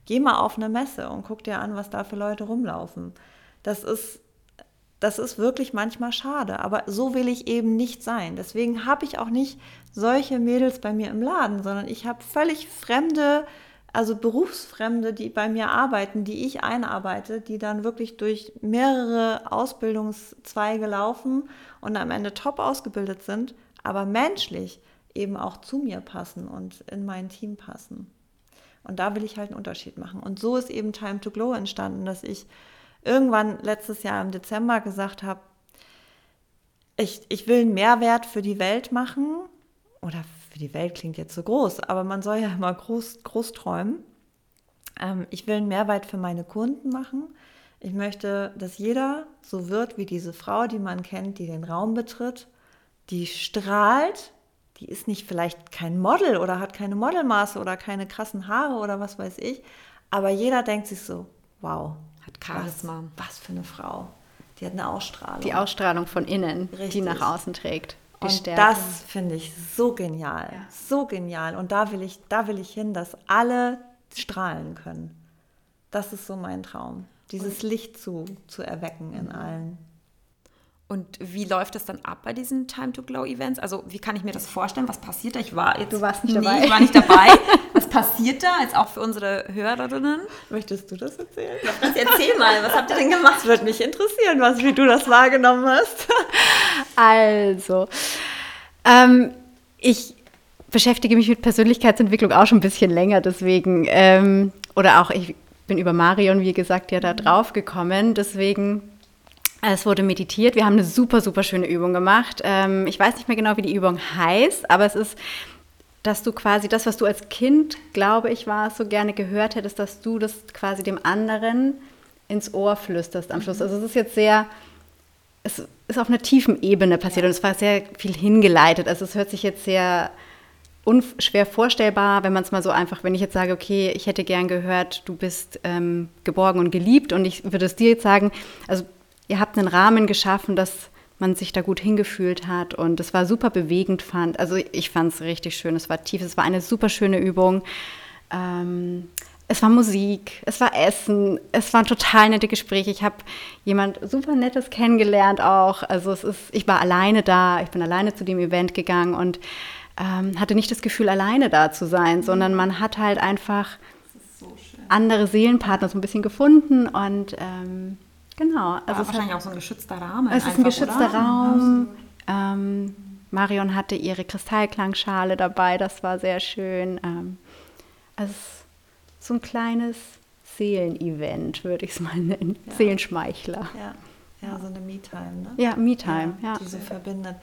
S1: Geh mal auf eine Messe und guck dir an, was da für Leute rumlaufen. Das ist, das ist wirklich manchmal schade. Aber so will ich eben nicht sein. Deswegen habe ich auch nicht solche Mädels bei mir im Laden, sondern ich habe völlig fremde also Berufsfremde, die bei mir arbeiten, die ich einarbeite, die dann wirklich durch mehrere Ausbildungszweige laufen und am Ende top ausgebildet sind, aber menschlich eben auch zu mir passen und in mein Team passen. Und da will ich halt einen Unterschied machen. Und so ist eben Time to Glow entstanden, dass ich irgendwann letztes Jahr im Dezember gesagt habe, ich, ich will einen Mehrwert für die Welt machen oder für die Welt klingt jetzt so groß, aber man soll ja immer groß, groß träumen. Ähm, ich will einen Mehrwert für meine Kunden machen. Ich möchte, dass jeder so wird wie diese Frau, die man kennt, die den Raum betritt, die strahlt, die ist nicht vielleicht kein Model oder hat keine Modelmaße oder keine krassen Haare oder was weiß ich, aber jeder denkt sich so, wow,
S2: hat Charisma.
S1: Was, was für eine Frau. Die hat eine Ausstrahlung.
S3: Die Ausstrahlung von innen, Richtig. die nach außen trägt.
S1: Und Stärke. das finde ich so genial, ja. so genial. Und da will ich, da will ich hin, dass alle strahlen können. Das ist so mein Traum, dieses Licht zu, zu erwecken in mhm. allen.
S2: Und wie läuft das dann ab bei diesen Time to Glow Events? Also wie kann ich mir das vorstellen? Was passiert da? Ich war jetzt,
S3: du warst nicht dabei.
S2: Nee, ich war nicht dabei. Was passiert da? Jetzt auch für unsere Hörerinnen.
S1: Möchtest du das erzählen?
S2: Das erzähl mal. Was habt ihr denn gemacht?
S1: Das würde mich interessieren, was, wie du das wahrgenommen hast.
S3: Also, ähm, ich beschäftige mich mit Persönlichkeitsentwicklung auch schon ein bisschen länger, deswegen ähm, oder auch ich bin über Marion, wie gesagt, ja da drauf gekommen. Deswegen es wurde meditiert. Wir haben eine super, super schöne Übung gemacht. Ähm, ich weiß nicht mehr genau, wie die Übung heißt, aber es ist, dass du quasi das, was du als Kind, glaube ich, war, so gerne gehört hättest, dass du das quasi dem anderen ins Ohr flüsterst am Schluss. Also es ist jetzt sehr, es ist auf einer tiefen Ebene passiert ja. und es war sehr viel hingeleitet. Also es hört sich jetzt sehr unschwer vorstellbar, wenn man es mal so einfach, wenn ich jetzt sage, okay, ich hätte gern gehört, du bist ähm, geborgen und geliebt und ich würde es dir jetzt sagen, also ihr habt einen Rahmen geschaffen, dass man sich da gut hingefühlt hat und es war super bewegend fand. Also ich fand es richtig schön, es war tief, es war eine super schöne Übung. Ähm, es war Musik, es war Essen, es waren total nette Gespräche. Ich habe jemand super Nettes kennengelernt auch. Also es ist, ich war alleine da, ich bin alleine zu dem Event gegangen und ähm, hatte nicht das Gefühl, alleine da zu sein, sondern man hat halt einfach so andere Seelenpartner so ein bisschen gefunden und ähm, Genau.
S2: Also War wahrscheinlich hat, auch so ein geschützter Rahmen.
S3: Es ist ein geschützter oder? Raum. Ähm, Marion hatte ihre Kristallklangschale dabei, das war sehr schön. Ähm, also so ein kleines Seelenevent, würde ich es mal nennen. Ja. Seelenschmeichler.
S1: Ja. Ja, so eine Me-Time, ne?
S3: Ja, Me-Time, ja,
S1: ja. Die so verbindet.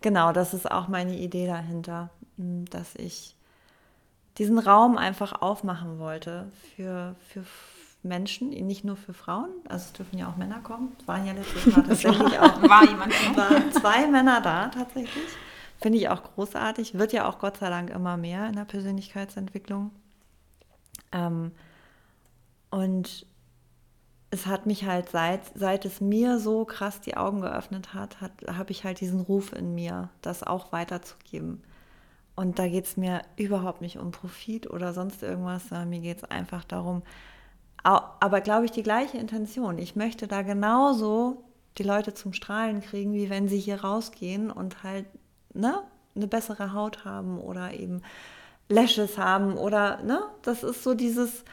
S1: Genau, das ist auch meine Idee dahinter, dass ich diesen Raum einfach aufmachen wollte für, für Menschen, nicht nur für Frauen, also es dürfen ja auch Männer kommen. Es waren ja letztes Mal tatsächlich auch war jemand waren zwei Männer da tatsächlich. Finde ich auch großartig. Wird ja auch Gott sei Dank immer mehr in der Persönlichkeitsentwicklung. Ähm, und es hat mich halt seit, seit es mir so krass die Augen geöffnet hat, hat habe ich halt diesen Ruf in mir, das auch weiterzugeben. Und da geht es mir überhaupt nicht um Profit oder sonst irgendwas, sondern mir geht es einfach darum, aber glaube ich die gleiche Intention. Ich möchte da genauso die Leute zum Strahlen kriegen, wie wenn sie hier rausgehen und halt ne, eine bessere Haut haben oder eben Lashes haben oder ne, das ist so dieses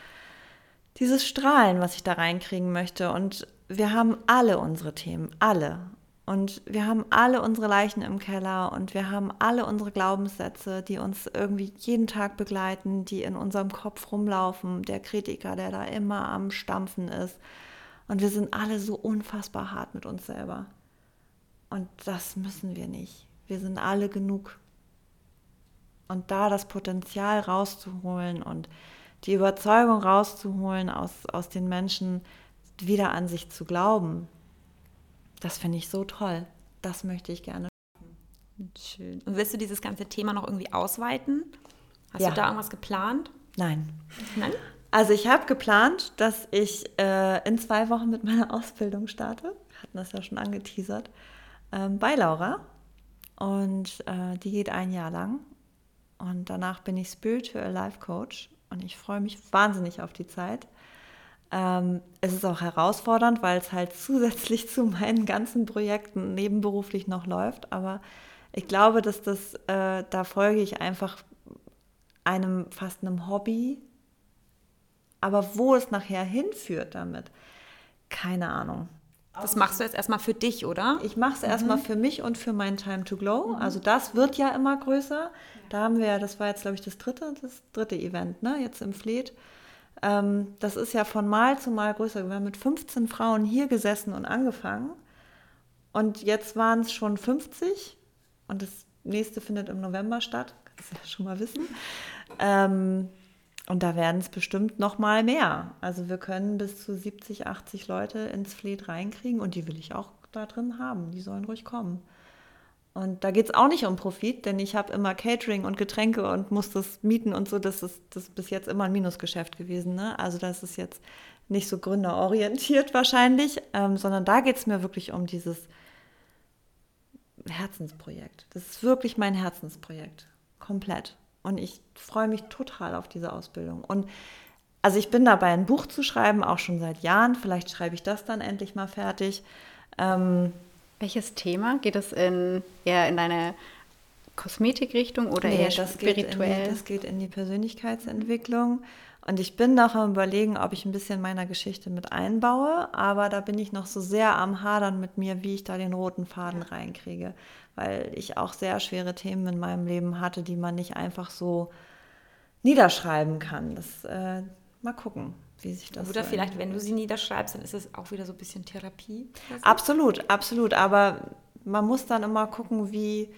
S1: dieses Strahlen, was ich da reinkriegen möchte und wir haben alle unsere Themen, alle. Und wir haben alle unsere Leichen im Keller und wir haben alle unsere Glaubenssätze, die uns irgendwie jeden Tag begleiten, die in unserem Kopf rumlaufen, der Kritiker, der da immer am Stampfen ist. Und wir sind alle so unfassbar hart mit uns selber. Und das müssen wir nicht. Wir sind alle genug. Und da das Potenzial rauszuholen und die Überzeugung rauszuholen aus, aus den Menschen, wieder an sich zu glauben, das finde ich so toll. Das möchte ich gerne.
S2: Schön. Und willst du dieses ganze Thema noch irgendwie ausweiten? Hast
S1: Ja.
S2: du da irgendwas geplant?
S1: Nein.
S2: Nein?
S1: Also ich habe geplant, dass ich äh, in zwei Wochen mit meiner Ausbildung starte. Wir hatten das ja schon angeteasert. Ähm, bei Laura. Und äh, die geht ein Jahr lang. Und danach bin ich Spiritual Life Coach. Und ich freue mich wahnsinnig auf die Zeit. Ähm, es ist auch herausfordernd, weil es halt zusätzlich zu meinen ganzen Projekten nebenberuflich noch läuft. Aber ich glaube, dass das, äh, da folge ich einfach einem fast einem Hobby. Aber wo es nachher hinführt damit, keine Ahnung.
S2: Das machst du jetzt erstmal für dich, oder?
S1: Ich mache es erstmal für mich und für mein Time to Glow. Also das wird ja immer größer. Da haben wir, das war jetzt, glaube ich, das dritte, das dritte Event, ne? Jetzt im Fleet. Ähm, das ist ja von Mal zu Mal größer. Wir haben mit 15 Frauen hier gesessen und angefangen. Und jetzt waren es schon 50. Und das nächste findet im November statt. Kannst du ja schon mal wissen. Ähm, und da werden es bestimmt noch mal mehr. Also wir können bis zu 70, 80 Leute ins Fleet reinkriegen und die will ich auch da drin haben. Die sollen ruhig kommen. Und da geht es auch nicht um Profit, denn ich habe immer Catering und Getränke und muss das mieten und so. Das ist, das ist bis jetzt immer ein Minusgeschäft gewesen. Ne? Also das ist jetzt nicht so gründerorientiert wahrscheinlich, ähm, sondern da geht es mir wirklich um dieses Herzensprojekt. Das ist wirklich mein Herzensprojekt. Komplett. Und ich freue mich total auf diese Ausbildung. Und also ich bin dabei, ein Buch zu schreiben, auch schon seit Jahren. Vielleicht schreibe ich das dann endlich mal fertig. Ähm,
S3: Welches Thema? Geht es in, eher in deine Kosmetikrichtung oder
S1: nee,
S3: eher
S1: das geht, in
S3: spirituell?
S1: das geht in die Persönlichkeitsentwicklung. Und ich bin noch am überlegen, ob ich ein bisschen meiner Geschichte mit einbaue, aber da bin ich noch so sehr am Hadern mit mir, wie ich da den roten Faden reinkriege, weil ich auch sehr schwere Themen in meinem Leben hatte, die man nicht einfach so niederschreiben kann. Das äh, mal gucken, wie sich das
S2: Oder
S1: so
S2: vielleicht, wenn du sie niederschreibst, dann ist es auch wieder so ein bisschen Therapie.
S1: Absolut, absolut. Aber man muss dann immer gucken, wie,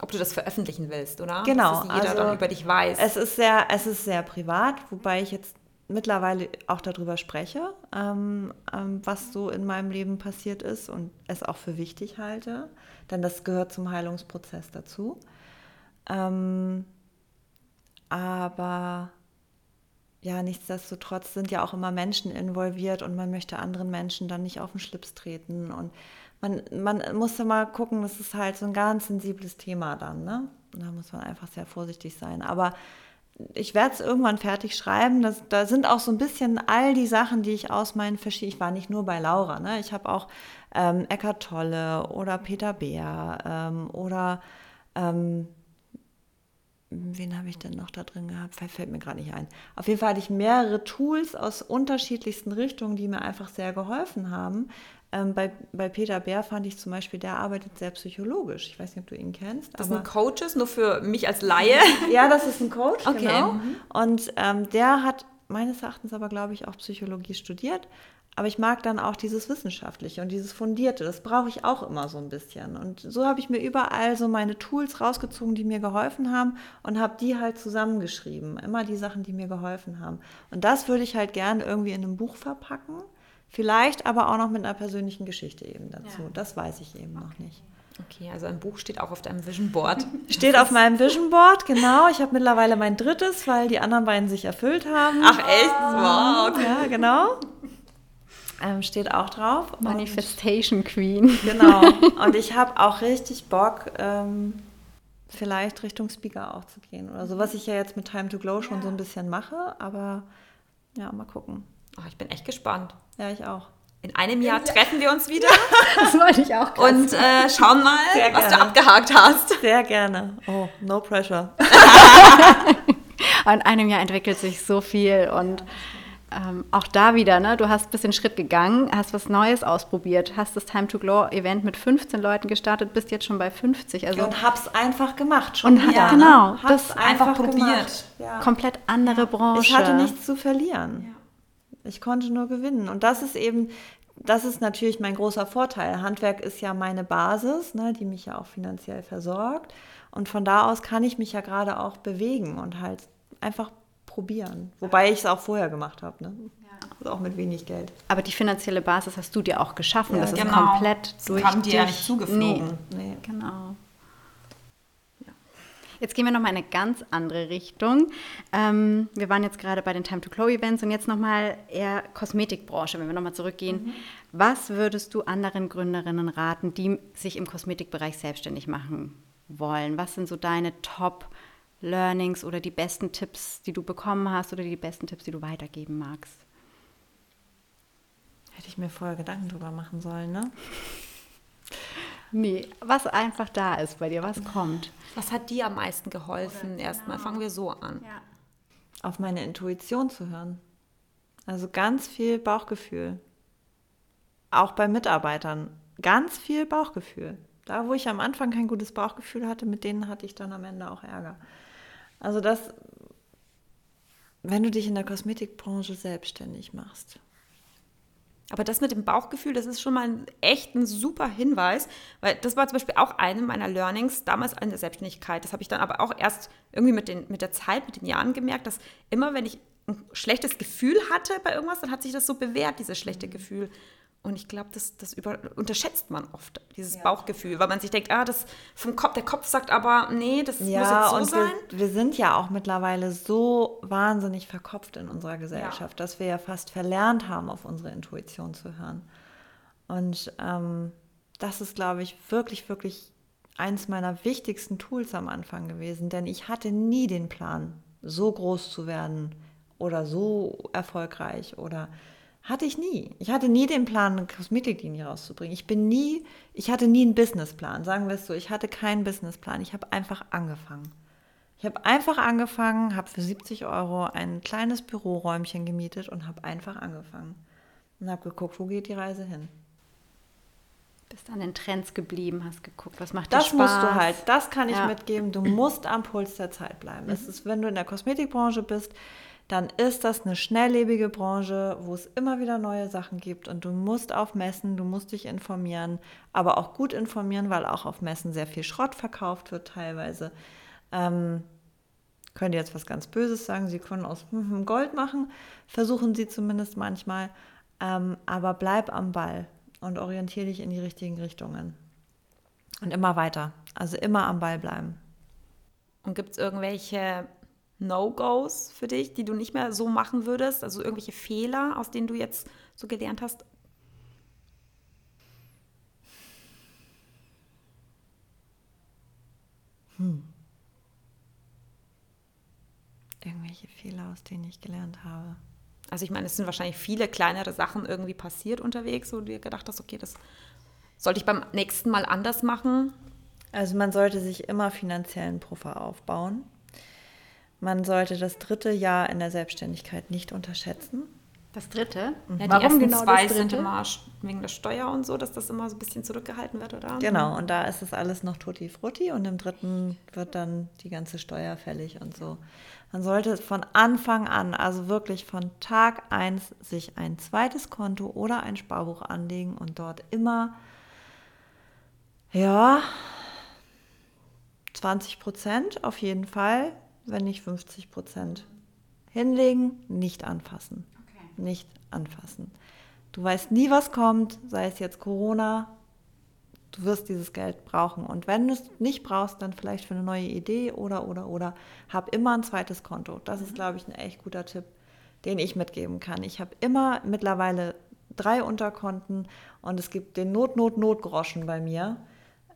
S2: Ob du das veröffentlichen willst, oder?
S1: Genau,
S2: Dass es jeder
S1: also
S2: dann über dich weiß.
S1: Es ist sehr, es ist sehr privat, wobei ich jetzt mittlerweile auch darüber spreche, ähm, ähm, was so in meinem Leben passiert ist und es auch für wichtig halte, denn das gehört zum Heilungsprozess dazu. Ähm, aber ja, nichtsdestotrotz sind ja auch immer Menschen involviert und man möchte anderen Menschen dann nicht auf den Schlips treten. Und man, man muss ja mal gucken, das ist halt so ein ganz sensibles Thema dann. Ne? Da muss man einfach sehr vorsichtig sein. Aber ich werde es irgendwann fertig schreiben. Das, da sind auch so ein bisschen all die Sachen, die ich aus meinen verschiedenen. Ich war nicht nur bei Laura, ne? Ich habe auch ähm, Eckart Tolle oder Peter Beer ähm, oder ähm, wen habe ich denn noch da drin gehabt? Fällt- mir gerade nicht ein. Auf jeden Fall hatte ich mehrere Tools aus unterschiedlichsten Richtungen, die mir einfach sehr geholfen haben. Ähm, bei, bei Peter Bär fand ich zum Beispiel, der arbeitet sehr psychologisch. Ich weiß nicht, ob du ihn kennst.
S2: das sind Coaches, nur für mich als Laie.
S1: ja, das ist ein Coach,
S2: Okay.
S1: genau.
S2: Mhm.
S1: Und ähm, der hat meines Erachtens aber, glaube ich, auch Psychologie studiert. Aber ich mag dann auch dieses Wissenschaftliche und dieses Fundierte. Das brauche ich auch immer so ein bisschen. Und so habe ich mir überall so meine Tools rausgezogen, die mir geholfen haben und habe die halt zusammengeschrieben. Immer die Sachen, die mir geholfen haben. Und das würde ich halt gern irgendwie in einem Buch verpacken. Vielleicht aber auch noch mit einer persönlichen Geschichte eben dazu. Das weiß ich eben noch nicht.
S2: Okay, also ein Buch steht auch auf deinem Vision Board.
S1: Steht auf meinem Vision Board, genau. Ich habe mittlerweile mein drittes, weil die anderen beiden sich erfüllt haben.
S2: Ach echt? Wow. okay.
S1: Ja, genau. Ähm, steht auch drauf. Und-
S3: Manifestation Queen.
S1: Genau. Und ich habe auch richtig Bock, ähm, vielleicht Richtung Speaker auch zu gehen oder so, was ich ja jetzt mit Time to Glow schon so ein bisschen mache. Aber ja, mal gucken.
S2: Oh, ich bin echt gespannt.
S1: Ja, ich auch.
S2: In einem Jahr treffen wir uns wieder
S3: Das wollte ich auch gerade
S2: und äh, schauen mal,
S1: Sehr
S2: was du
S1: gerne.
S2: abgehakt hast.
S1: Sehr gerne. Oh, no pressure.
S3: In einem Jahr entwickelt sich so viel und ähm, auch da wieder, ne? du hast ein bisschen Schritt gegangen, hast was Neues ausprobiert, hast das Time to Glow Event mit 15 Leuten gestartet, bist jetzt schon bei 50. Also
S1: Und hab's einfach gemacht. Schon
S3: Und hat-
S1: wieder,
S3: genau,
S1: Ne? Hab's
S3: das
S2: einfach probiert.
S1: Gemacht. Ja.
S3: komplett andere Branche.
S1: Ich hatte nichts zu verlieren. Ich konnte nur gewinnen. Und das ist eben, das ist natürlich mein großer Vorteil. Handwerk ist ja meine Basis, ne, die mich ja auch finanziell versorgt. Und von da aus kann ich mich ja gerade auch bewegen und halt einfach probieren. Wobei ich es auch vorher gemacht habe. Ne? Also auch mit wenig Geld.
S3: Aber die finanzielle Basis hast du dir auch geschaffen.
S1: Ja,
S3: das ist
S2: genau.
S3: komplett
S2: Das
S3: durch
S2: kam dir ja nicht zugeflogen.
S3: Nee,
S1: Nee.
S3: genau. Jetzt gehen wir nochmal in eine ganz andere Richtung. Ähm, wir waren jetzt gerade bei den Time to Glow Events und jetzt nochmal eher Kosmetikbranche, wenn wir nochmal zurückgehen. Was würdest du anderen Gründerinnen raten, die sich im Kosmetikbereich selbstständig machen wollen? Was sind so deine Top-Learnings oder die besten Tipps, die du bekommen hast oder die besten Tipps, die du weitergeben magst?
S1: Hätte ich mir vorher Gedanken drüber machen sollen, ne?
S3: Nee, was einfach da ist bei dir, was kommt.
S2: Was hat dir am meisten geholfen? Erstmal fangen wir so an.
S3: Ja.
S1: Auf meine Intuition zu hören. Also ganz viel Bauchgefühl. Auch bei Mitarbeitern. Ganz viel Bauchgefühl. Da, wo ich am Anfang kein gutes Bauchgefühl hatte, mit denen hatte ich dann am Ende auch Ärger. Also das, wenn du dich in der Kosmetikbranche selbstständig machst,
S2: Aber das mit dem Bauchgefühl, das ist schon mal ein, echt ein super Hinweis, weil das war zum Beispiel auch eine meiner Learnings damals in der Selbstständigkeit. Das habe ich dann aber auch erst irgendwie mit, den, mit der Zeit, mit den Jahren gemerkt, dass immer, wenn ich ein schlechtes Gefühl hatte bei irgendwas, dann hat sich das so bewährt, dieses schlechte Gefühl. Und ich glaube, das, das über, unterschätzt man oft, dieses Bauchgefühl, weil man sich denkt, ah, das vom Kopf, der Kopf sagt aber, nee, das muss
S1: Ja,
S2: jetzt so
S1: und
S2: sein.
S1: wir, wir sind ja auch mittlerweile so wahnsinnig verkopft in unserer Gesellschaft, dass wir ja fast verlernt haben, auf unsere Intuition zu hören. Und ähm, das ist, glaube ich, wirklich, wirklich eins meiner wichtigsten Tools am Anfang gewesen, denn ich hatte nie den Plan, so groß zu werden oder so erfolgreich oder hatte ich nie. Ich hatte nie den Plan, eine Kosmetiklinie rauszubringen. Ich bin nie, ich hatte nie einen Businessplan, sagen wir es so. Ich hatte keinen Businessplan. Ich habe einfach angefangen. Ich habe einfach angefangen, habe für 70 Euro ein kleines Büroräumchen gemietet und habe einfach angefangen. Und habe geguckt, wo geht die Reise hin.
S3: Bist an den Trends geblieben, hast geguckt, was macht
S1: Das
S3: dir Spaß.
S1: musst du halt, das kann ich
S3: Ja.
S1: mitgeben. Du musst am Puls der Zeit bleiben. Es ist, wenn du in der Kosmetikbranche bist, dann ist das eine schnelllebige Branche, wo es immer wieder neue Sachen gibt und du musst auf Messen, du musst dich informieren, aber auch gut informieren, weil auch auf Messen sehr viel Schrott verkauft wird teilweise. Ähm, können jetzt was ganz Böses sagen, sie können aus hm, Gold machen, versuchen sie zumindest manchmal, ähm, aber bleib am Ball und orientiere dich in die richtigen Richtungen. Und immer weiter. Also immer am Ball bleiben.
S2: Und gibt es irgendwelche No-Gos für dich, die du nicht mehr so machen würdest? Also irgendwelche Fehler, aus denen du jetzt so gelernt hast?
S1: Irgendwelche Fehler, aus denen ich gelernt habe.
S2: Also ich meine, es sind wahrscheinlich viele kleinere Sachen irgendwie passiert unterwegs, wo du dir gedacht hast, okay, das sollte ich beim nächsten Mal anders machen.
S1: Also man sollte sich immer finanziellen Puffer aufbauen. Man sollte das dritte Jahr in der Selbstständigkeit nicht unterschätzen.
S3: Das dritte?
S2: Ja, die
S3: Warum
S2: ersten
S3: genau
S2: zwei
S3: das
S2: sind
S3: dritte?
S2: immer sch- wegen der Steuer und so, dass das immer so ein bisschen zurückgehalten wird, oder?
S1: Genau, und da ist es alles noch tutti frutti und im dritten wird dann die ganze Steuer fällig und so. Man sollte von Anfang an, also wirklich von Tag 1, sich ein zweites Konto oder ein Sparbuch anlegen und dort immer, ja, 20 Prozent auf jeden Fall, wenn nicht 50 Prozent hinlegen, nicht anfassen. Nicht anfassen. Du weißt nie, was kommt, sei es jetzt Corona, du wirst dieses Geld brauchen. Und wenn du es nicht brauchst, dann vielleicht für eine neue Idee oder, oder, oder, hab immer ein zweites Konto. Das ist, glaube ich, ein echt guter Tipp, den ich mitgeben kann. Ich habe immer mittlerweile drei Unterkonten und es gibt den Not-Not-Not-Groschen bei mir,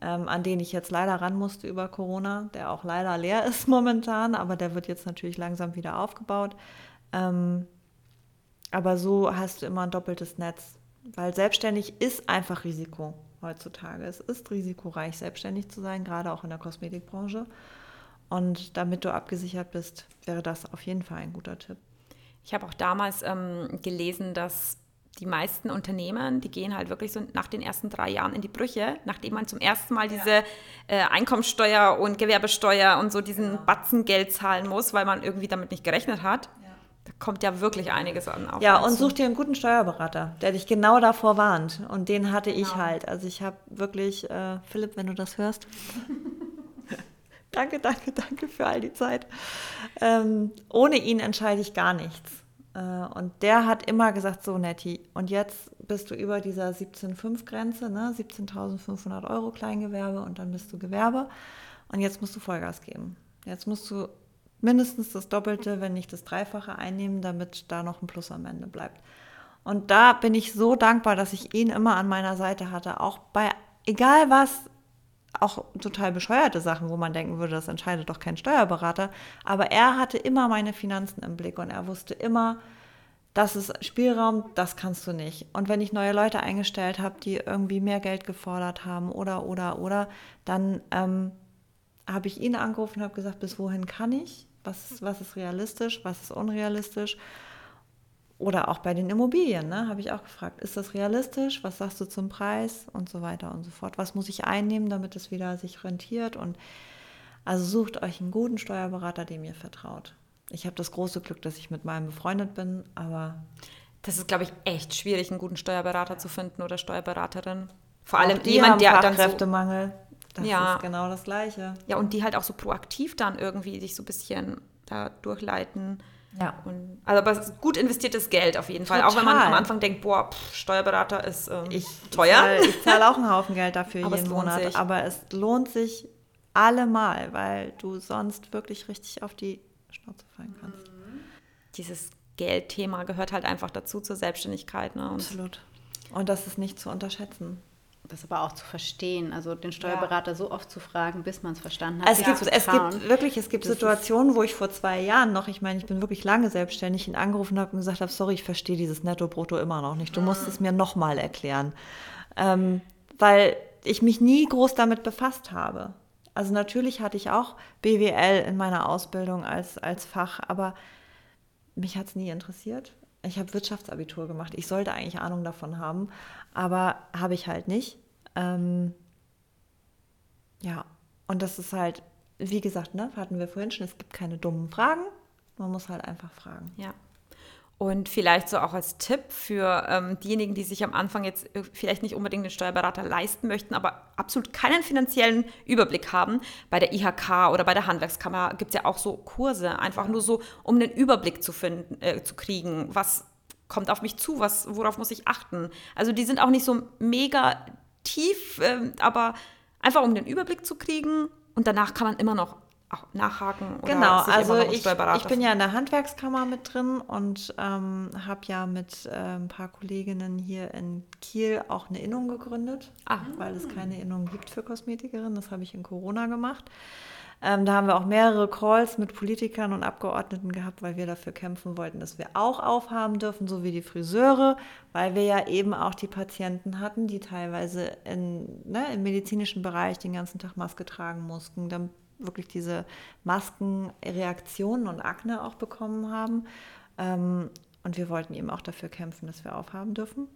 S1: ähm, an den ich jetzt leider ran musste über Corona, der auch leider leer ist momentan, aber der wird jetzt natürlich langsam wieder aufgebaut. Ähm, aber so hast du immer ein doppeltes Netz, weil selbstständig ist einfach Risiko heutzutage. Es ist risikoreich, selbstständig zu sein, gerade auch in der Kosmetikbranche. Und damit du abgesichert bist, wäre das auf jeden Fall ein guter Tipp.
S2: Ich habe auch damals ähm, gelesen, dass die meisten Unternehmen, die gehen halt wirklich so nach den ersten drei Jahren in die Brüche, nachdem man zum ersten Mal diese äh, Einkommensteuer und Gewerbesteuer und so diesen Batzen Geld zahlen muss, weil man irgendwie damit nicht gerechnet hat. Da kommt ja wirklich einiges an. auf
S1: Ja, und such dir einen guten Steuerberater, der dich genau davor warnt. Und den hatte ich
S2: Genau.
S1: halt. Also ich habe wirklich, äh, Philipp, wenn du das hörst. danke, danke, danke für all die Zeit. Ähm, ohne ihn entscheide ich gar nichts. Äh, und der hat immer gesagt, so Netti, und jetzt bist du über dieser 17,5-Grenze, ne? 17.500 Euro Kleingewerbe und dann bist du Gewerbe. Und jetzt musst du Vollgas geben. Jetzt musst du mindestens das Doppelte, wenn nicht das Dreifache einnehmen, damit da noch ein Plus am Ende bleibt. Und da bin ich so dankbar, dass ich ihn immer an meiner Seite hatte, auch bei egal was, auch total bescheuerte Sachen, wo man denken würde, das entscheidet doch kein Steuerberater. Aber er hatte immer meine Finanzen im Blick und er wusste immer, das ist Spielraum, das kannst du nicht. Und wenn ich neue Leute eingestellt habe, die irgendwie mehr Geld gefordert haben oder, oder, oder, dann ähm, habe ich ihn angerufen und habe gesagt, bis wohin kann ich? Was, was ist realistisch? Was ist unrealistisch? Oder auch bei den Immobilien, ne, habe ich auch gefragt, ist das realistisch? Was sagst du zum Preis? Und so weiter und so fort. Was muss ich einnehmen, damit es wieder sich rentiert? Und also sucht euch einen guten Steuerberater, dem ihr vertraut. Ich habe das große Glück, dass ich mit meinem befreundet bin, aber
S2: Das ist, glaube ich, echt schwierig, einen guten Steuerberater zu finden oder Steuerberaterin. Vor allem jemand, der dann so,
S1: Fachkräftemangel. Das
S2: Ja.
S1: ist genau das Gleiche.
S2: ja, und die halt auch so proaktiv dann irgendwie sich so ein bisschen da durchleiten.
S1: Ja.
S2: Und, also aber es ist gut investiertes Geld auf jeden Fall. Auch wenn man
S1: Total.
S2: am Anfang denkt, boah, pff, Steuerberater ist ähm,
S1: Ich
S2: teuer.
S1: Zahl, ich zahle auch einen Haufen Geld dafür
S2: Aber
S1: jeden Monat.
S2: sich.
S1: Aber es lohnt sich allemal, weil du sonst wirklich richtig auf die Schnauze fallen kannst.
S2: Dieses Geldthema gehört halt einfach dazu zur Selbstständigkeit. Ne? Und
S1: Absolut. Und das ist nicht zu unterschätzen.
S3: Das aber auch zu verstehen, also den Steuerberater so oft zu fragen, bis man es verstanden hat.
S1: Es,
S3: sich
S1: gibt, es gibt wirklich, es gibt
S3: Das
S1: Situationen, wo ich vor zwei Jahren noch, ich meine, ich bin wirklich lange selbstständig, ihn angerufen habe und gesagt habe, sorry, ich verstehe dieses Netto-Brutto immer noch nicht. Du musst es mir nochmal erklären. Ähm, weil ich mich nie groß damit befasst habe. Also natürlich hatte ich auch BWL in meiner Ausbildung als, als Fach, aber mich hat es nie interessiert. Ich habe Wirtschaftsabitur gemacht. Ich sollte eigentlich Ahnung davon haben, aber habe ich halt nicht. Ähm, ja, und das ist halt, wie gesagt, ne, hatten wir vorhin schon, es gibt keine dummen Fragen. Man muss halt einfach fragen.
S2: Ja. Und vielleicht so auch als Tipp für ähm, diejenigen, die sich am Anfang jetzt äh, vielleicht nicht unbedingt einen Steuerberater leisten möchten, aber absolut keinen finanziellen Überblick haben. Bei der IHK oder bei der Handwerkskammer gibt es ja auch so Kurse, einfach nur so, um einen Überblick zu, finden, äh, zu kriegen, was kommt auf mich zu, was, worauf muss ich achten. Also die sind auch nicht so mega tief, ähm, aber einfach um den Überblick zu kriegen und danach kann man immer noch auch nachhaken oder
S1: Genau,
S2: sich
S1: also
S2: immer noch
S1: ich, ich bin ja in der Handwerkskammer mit drin und ähm, habe ja mit äh, ein paar Kolleginnen hier in Kiel auch eine Innung gegründet,
S2: Ah.
S1: weil es keine Innung gibt für Kosmetikerinnen. Das habe ich in Corona gemacht. Ähm, da haben wir auch mehrere Calls mit Politikern und Abgeordneten gehabt, weil wir dafür kämpfen wollten, dass wir auch aufhaben dürfen, so wie die Friseure, weil wir ja eben auch die Patienten hatten, die teilweise in, ne, im medizinischen Bereich den ganzen Tag Maske tragen mussten, dann wirklich diese Maskenreaktionen und Akne auch bekommen haben. Ähm, und wir wollten eben auch dafür kämpfen, dass wir aufhaben dürfen.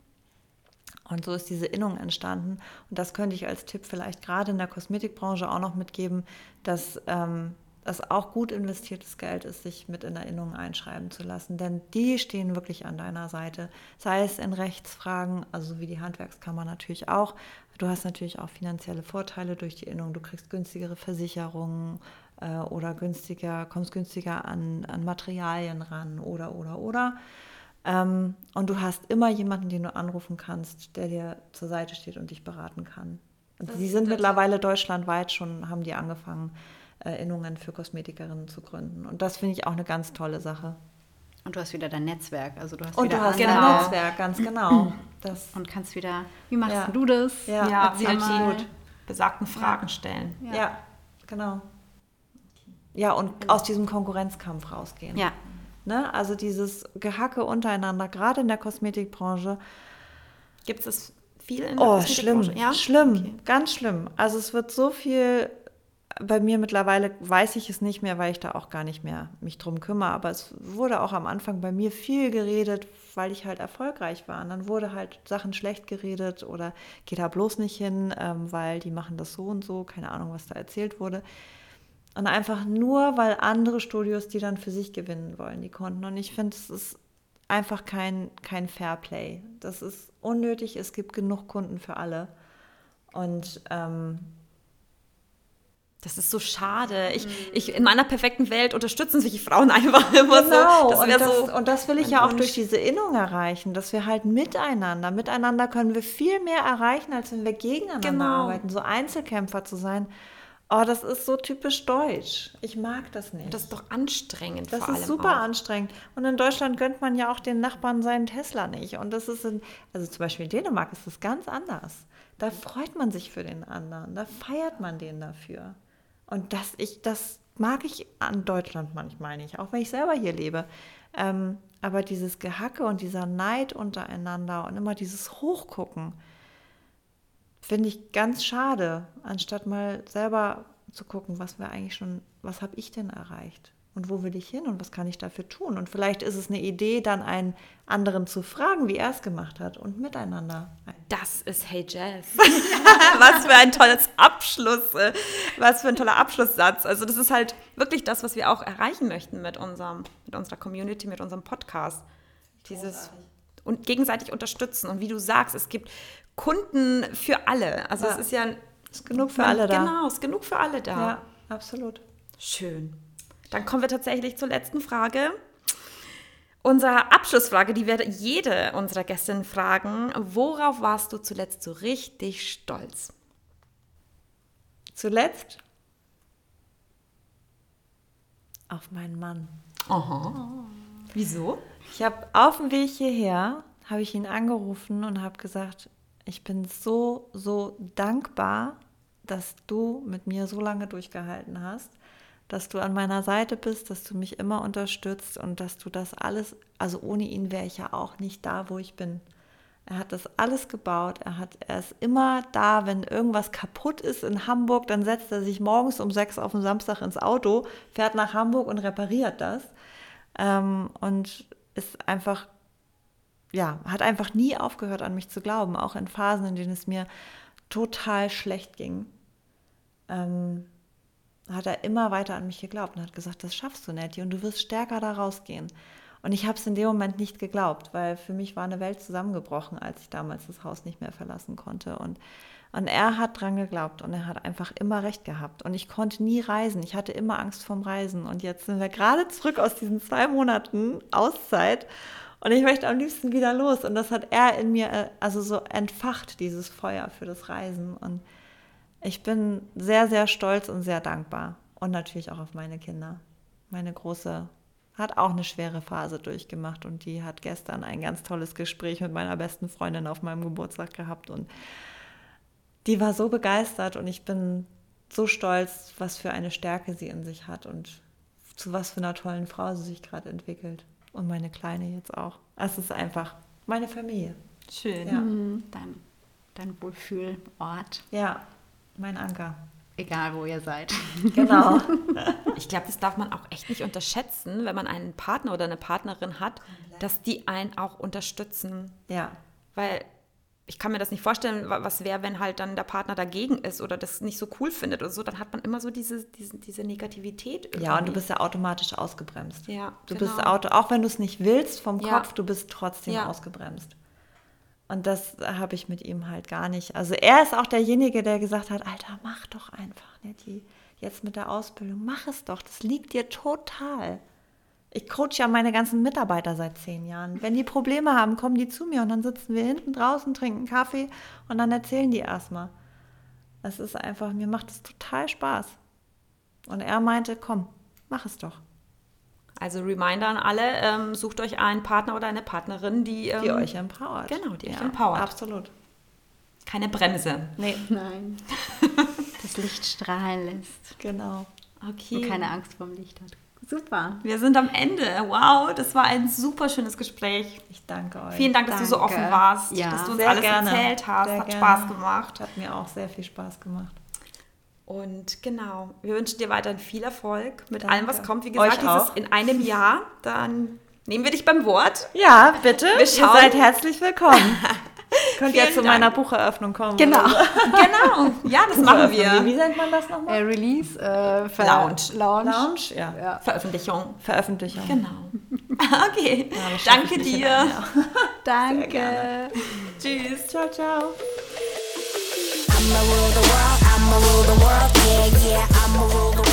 S1: Und so ist diese Innung entstanden. Und das könnte ich als Tipp vielleicht gerade in der Kosmetikbranche auch noch mitgeben, dass ähm, das auch gut investiertes Geld ist, sich mit in der Innung einschreiben zu lassen. Denn die stehen wirklich an deiner Seite. Sei es in Rechtsfragen, also wie die Handwerkskammer natürlich auch. Du hast natürlich auch finanzielle Vorteile durch die Innung. Du kriegst günstigere Versicherungen äh, oder günstiger, kommst günstiger an, an Materialien ran oder, oder, oder. Ähm, und du hast immer jemanden, den du anrufen kannst, der dir zur Seite steht und dich beraten kann. Die sind mittlerweile deutschlandweit schon, haben die angefangen, Innungen für Kosmetikerinnen zu gründen. Und das finde ich auch eine ganz tolle Sache.
S3: Und du hast wieder dein Netzwerk, also du hast
S1: Und
S3: wieder
S1: du hast
S3: andere-
S1: ein Netzwerk, ganz genau. Das,
S3: und kannst wieder, wie machst
S1: Ja.
S3: du das?
S1: Ja.
S2: ja,
S3: Erzähl
S2: die besagten Fragen stellen.
S1: ja. genau. Ja, und aus diesem Konkurrenzkampf rausgehen.
S3: Ja.
S1: Ne? Also dieses Gehacke untereinander, gerade in der Kosmetikbranche,
S2: Gibt es viel in der
S1: Oh, schlimm,
S2: Kosmetikbranche? Ja?
S1: schlimm,
S2: Okay.
S1: ganz schlimm. Also es wird so viel, bei mir mittlerweile weiß ich es nicht mehr, weil ich da auch gar nicht mehr mich drum kümmere, aber es wurde auch am Anfang bei mir viel geredet, weil ich halt erfolgreich war. Und dann wurde halt Sachen schlecht geredet oder geh da bloß nicht hin, ähm, weil die machen das so und so, keine Ahnung, was da erzählt wurde. Und einfach nur, weil andere Studios die dann für sich gewinnen wollen, die Kunden. Und ich finde, es ist einfach kein, kein Fairplay. Das ist unnötig, es gibt genug Kunden für alle. Und ähm,
S2: das ist so schade. Ich, ich, in meiner perfekten Welt unterstützen sich die Frauen einfach immer
S1: genau.
S2: so.
S1: Das
S2: und,
S1: das,
S2: so
S1: und das will ich ja auch
S2: Wunsch.
S1: durch diese Innung erreichen, dass wir halt miteinander, miteinander können wir viel mehr erreichen, als wenn wir gegeneinander
S2: Genau.
S1: arbeiten. So Einzelkämpfer zu sein, oh, das ist so typisch deutsch. Ich mag das nicht.
S2: das ist doch anstrengend
S1: Das ist super
S2: auch.
S1: anstrengend. Und in Deutschland gönnt man ja auch den Nachbarn seinen Tesla nicht. Und das ist in, also zum Beispiel in Dänemark ist das ganz anders. Da freut man sich für den anderen, da feiert man den dafür. Und das, ich, das mag ich an Deutschland manchmal nicht, auch wenn ich selber hier lebe. Ähm, aber dieses Gehacke und dieser Neid untereinander und immer dieses Hochgucken, finde ich ganz schade, anstatt mal selber zu gucken, was wir eigentlich schon, was habe ich denn erreicht und wo will ich hin und was kann ich dafür tun? Und vielleicht ist es eine Idee, dann einen anderen zu fragen, wie er es gemacht hat und miteinander.
S2: Das ist Hey Jazz. was für ein tolles Abschluss, äh, was für ein toller Abschlusssatz. Also das ist halt wirklich das, was wir auch erreichen möchten mit unserem, mit unserer Community, mit unserem Podcast. Dieses und gegenseitig unterstützen. Und wie du sagst, es gibt Kunden für alle. Also
S1: Ja.
S2: es ist ja
S1: Ist genug für alle da.
S2: Genau, es ist genug für alle da.
S1: Ja, absolut.
S2: Schön. Dann kommen wir tatsächlich zur letzten Frage. Unsere Abschlussfrage, die werde jede unserer Gästinnen fragen. Worauf warst du zuletzt so richtig stolz?
S1: Zuletzt auf meinen Mann.
S2: Wieso?
S1: Ich habe auf dem Weg hierher, habe ich ihn angerufen und habe gesagt, ich bin so, so dankbar, dass du mit mir so lange durchgehalten hast, dass du an meiner Seite bist, dass du mich immer unterstützt und dass du das alles, also ohne ihn wäre ich ja auch nicht da, wo ich bin. Er hat das alles gebaut. Er, hat, er ist immer da, wenn irgendwas kaputt ist in Hamburg, dann setzt er sich morgens um sechs auf den Samstag ins Auto, fährt nach Hamburg und repariert das. Ähm, und ist einfach, ja, hat einfach nie aufgehört an mich zu glauben, auch in Phasen, in denen es mir total schlecht ging. Ähm, hat er immer weiter an mich geglaubt und hat gesagt, das schaffst du, Nettie, und du wirst stärker da rausgehen. Und ich habe es in dem Moment nicht geglaubt, weil für mich war eine Welt zusammengebrochen, als ich damals das Haus nicht mehr verlassen konnte. Und, und er hat dran geglaubt und er hat einfach immer recht gehabt. Und ich konnte nie reisen. Ich hatte immer Angst vorm Reisen. Und jetzt sind wir gerade zurück aus diesen zwei Monaten Auszeit. Und ich möchte am liebsten wieder los. Und das hat er in mir äh, also so entfacht, dieses Feuer für das Reisen. Und ich bin sehr, sehr stolz und sehr dankbar. Und natürlich auch auf meine Kinder. Meine große hat auch eine schwere Phase durchgemacht und die hat gestern ein ganz tolles Gespräch mit meiner besten Freundin auf meinem Geburtstag gehabt und die war so begeistert und ich bin so stolz, was für eine Stärke sie in sich hat und zu was für einer tollen Frau sie sich gerade entwickelt. Und meine Kleine jetzt auch. Es ist einfach meine Familie.
S2: Schön.
S1: Ja,
S3: Dein, dein Wohlfühlort,
S1: ja mein Anker.
S3: egal wo ihr seid.
S1: Genau.
S2: Ich glaube, das darf man auch echt nicht unterschätzen, wenn man einen Partner oder eine Partnerin hat, dass die einen auch unterstützen.
S1: ja.
S2: Weil ich kann mir das nicht vorstellen, wa- was wäre, wenn halt dann der Partner dagegen ist oder das nicht so cool findet oder so. Dann hat man immer so diese, diese, diese Negativität. Irgendwie.
S1: Ja, und du bist ja automatisch ausgebremst.
S2: Ja,
S1: Du
S2: genau.
S1: bist Auto, auch wenn du es nicht willst vom
S2: Ja.
S1: Kopf, du bist trotzdem
S2: Ja.
S1: ausgebremst. Und das habe ich mit ihm halt gar nicht. Also er ist auch derjenige, der gesagt hat, Alter, mach doch einfach, Nettie, jetzt mit der Ausbildung, mach es doch, das liegt dir total. Ich coach ja meine ganzen Mitarbeiter seit zehn Jahren. Wenn die Probleme haben, kommen die zu mir und dann sitzen wir hinten draußen, trinken Kaffee und dann erzählen die erstmal. Es ist einfach, mir macht es total Spaß. Und er meinte, komm, mach es doch.
S2: Also Reminder an alle, ähm, sucht euch einen Partner oder eine Partnerin, die, ähm,
S1: Die euch empowert.
S2: Genau, die euch empowert.
S1: Absolut.
S2: keine Bremse.
S1: Nee,
S3: Nein. Das Licht strahlen lässt
S1: genau.
S2: Okay.
S3: und keine Angst vorm Licht hat. Super.
S2: Wir sind am Ende. Wow, das war ein super schönes Gespräch.
S1: Ich danke euch.
S2: Vielen Dank, dass du so offen warst,
S3: Ja.
S2: dass du uns
S1: Sehr
S2: alles
S1: gerne.
S2: erzählt hast.
S1: Sehr
S2: Hat
S1: gerne.
S2: Spaß gemacht.
S1: Hat mir auch sehr viel Spaß gemacht.
S2: Und genau, wir wünschen dir weiterhin viel Erfolg mit
S1: Danke.
S2: allem, was kommt. Wie gesagt, dieses in einem Jahr, dann nehmen wir dich beim Wort.
S1: Ja, bitte.
S2: Wir
S1: Ihr seid herzlich willkommen. Könnt ihr zu
S2: Dank.
S1: meiner Bucheröffnung kommen.
S3: Genau.
S1: oder so.
S2: Genau, ja, das machen wir.
S1: wie nennt man das nochmal?
S3: Äh, Release, äh, Ver-
S2: Lounge.
S3: Lounge.
S1: Lounge? Ja.
S3: Ja.
S2: Veröffentlichung.
S1: Veröffentlichung.
S2: Genau. Okay,
S1: schaffe
S2: danke dir.
S1: alleine.
S3: Danke.
S1: gerne.
S2: Tschüss.
S1: Ciao, ciao.
S4: I'm a I'ma rule the world, yeah, yeah, I'ma rule the world.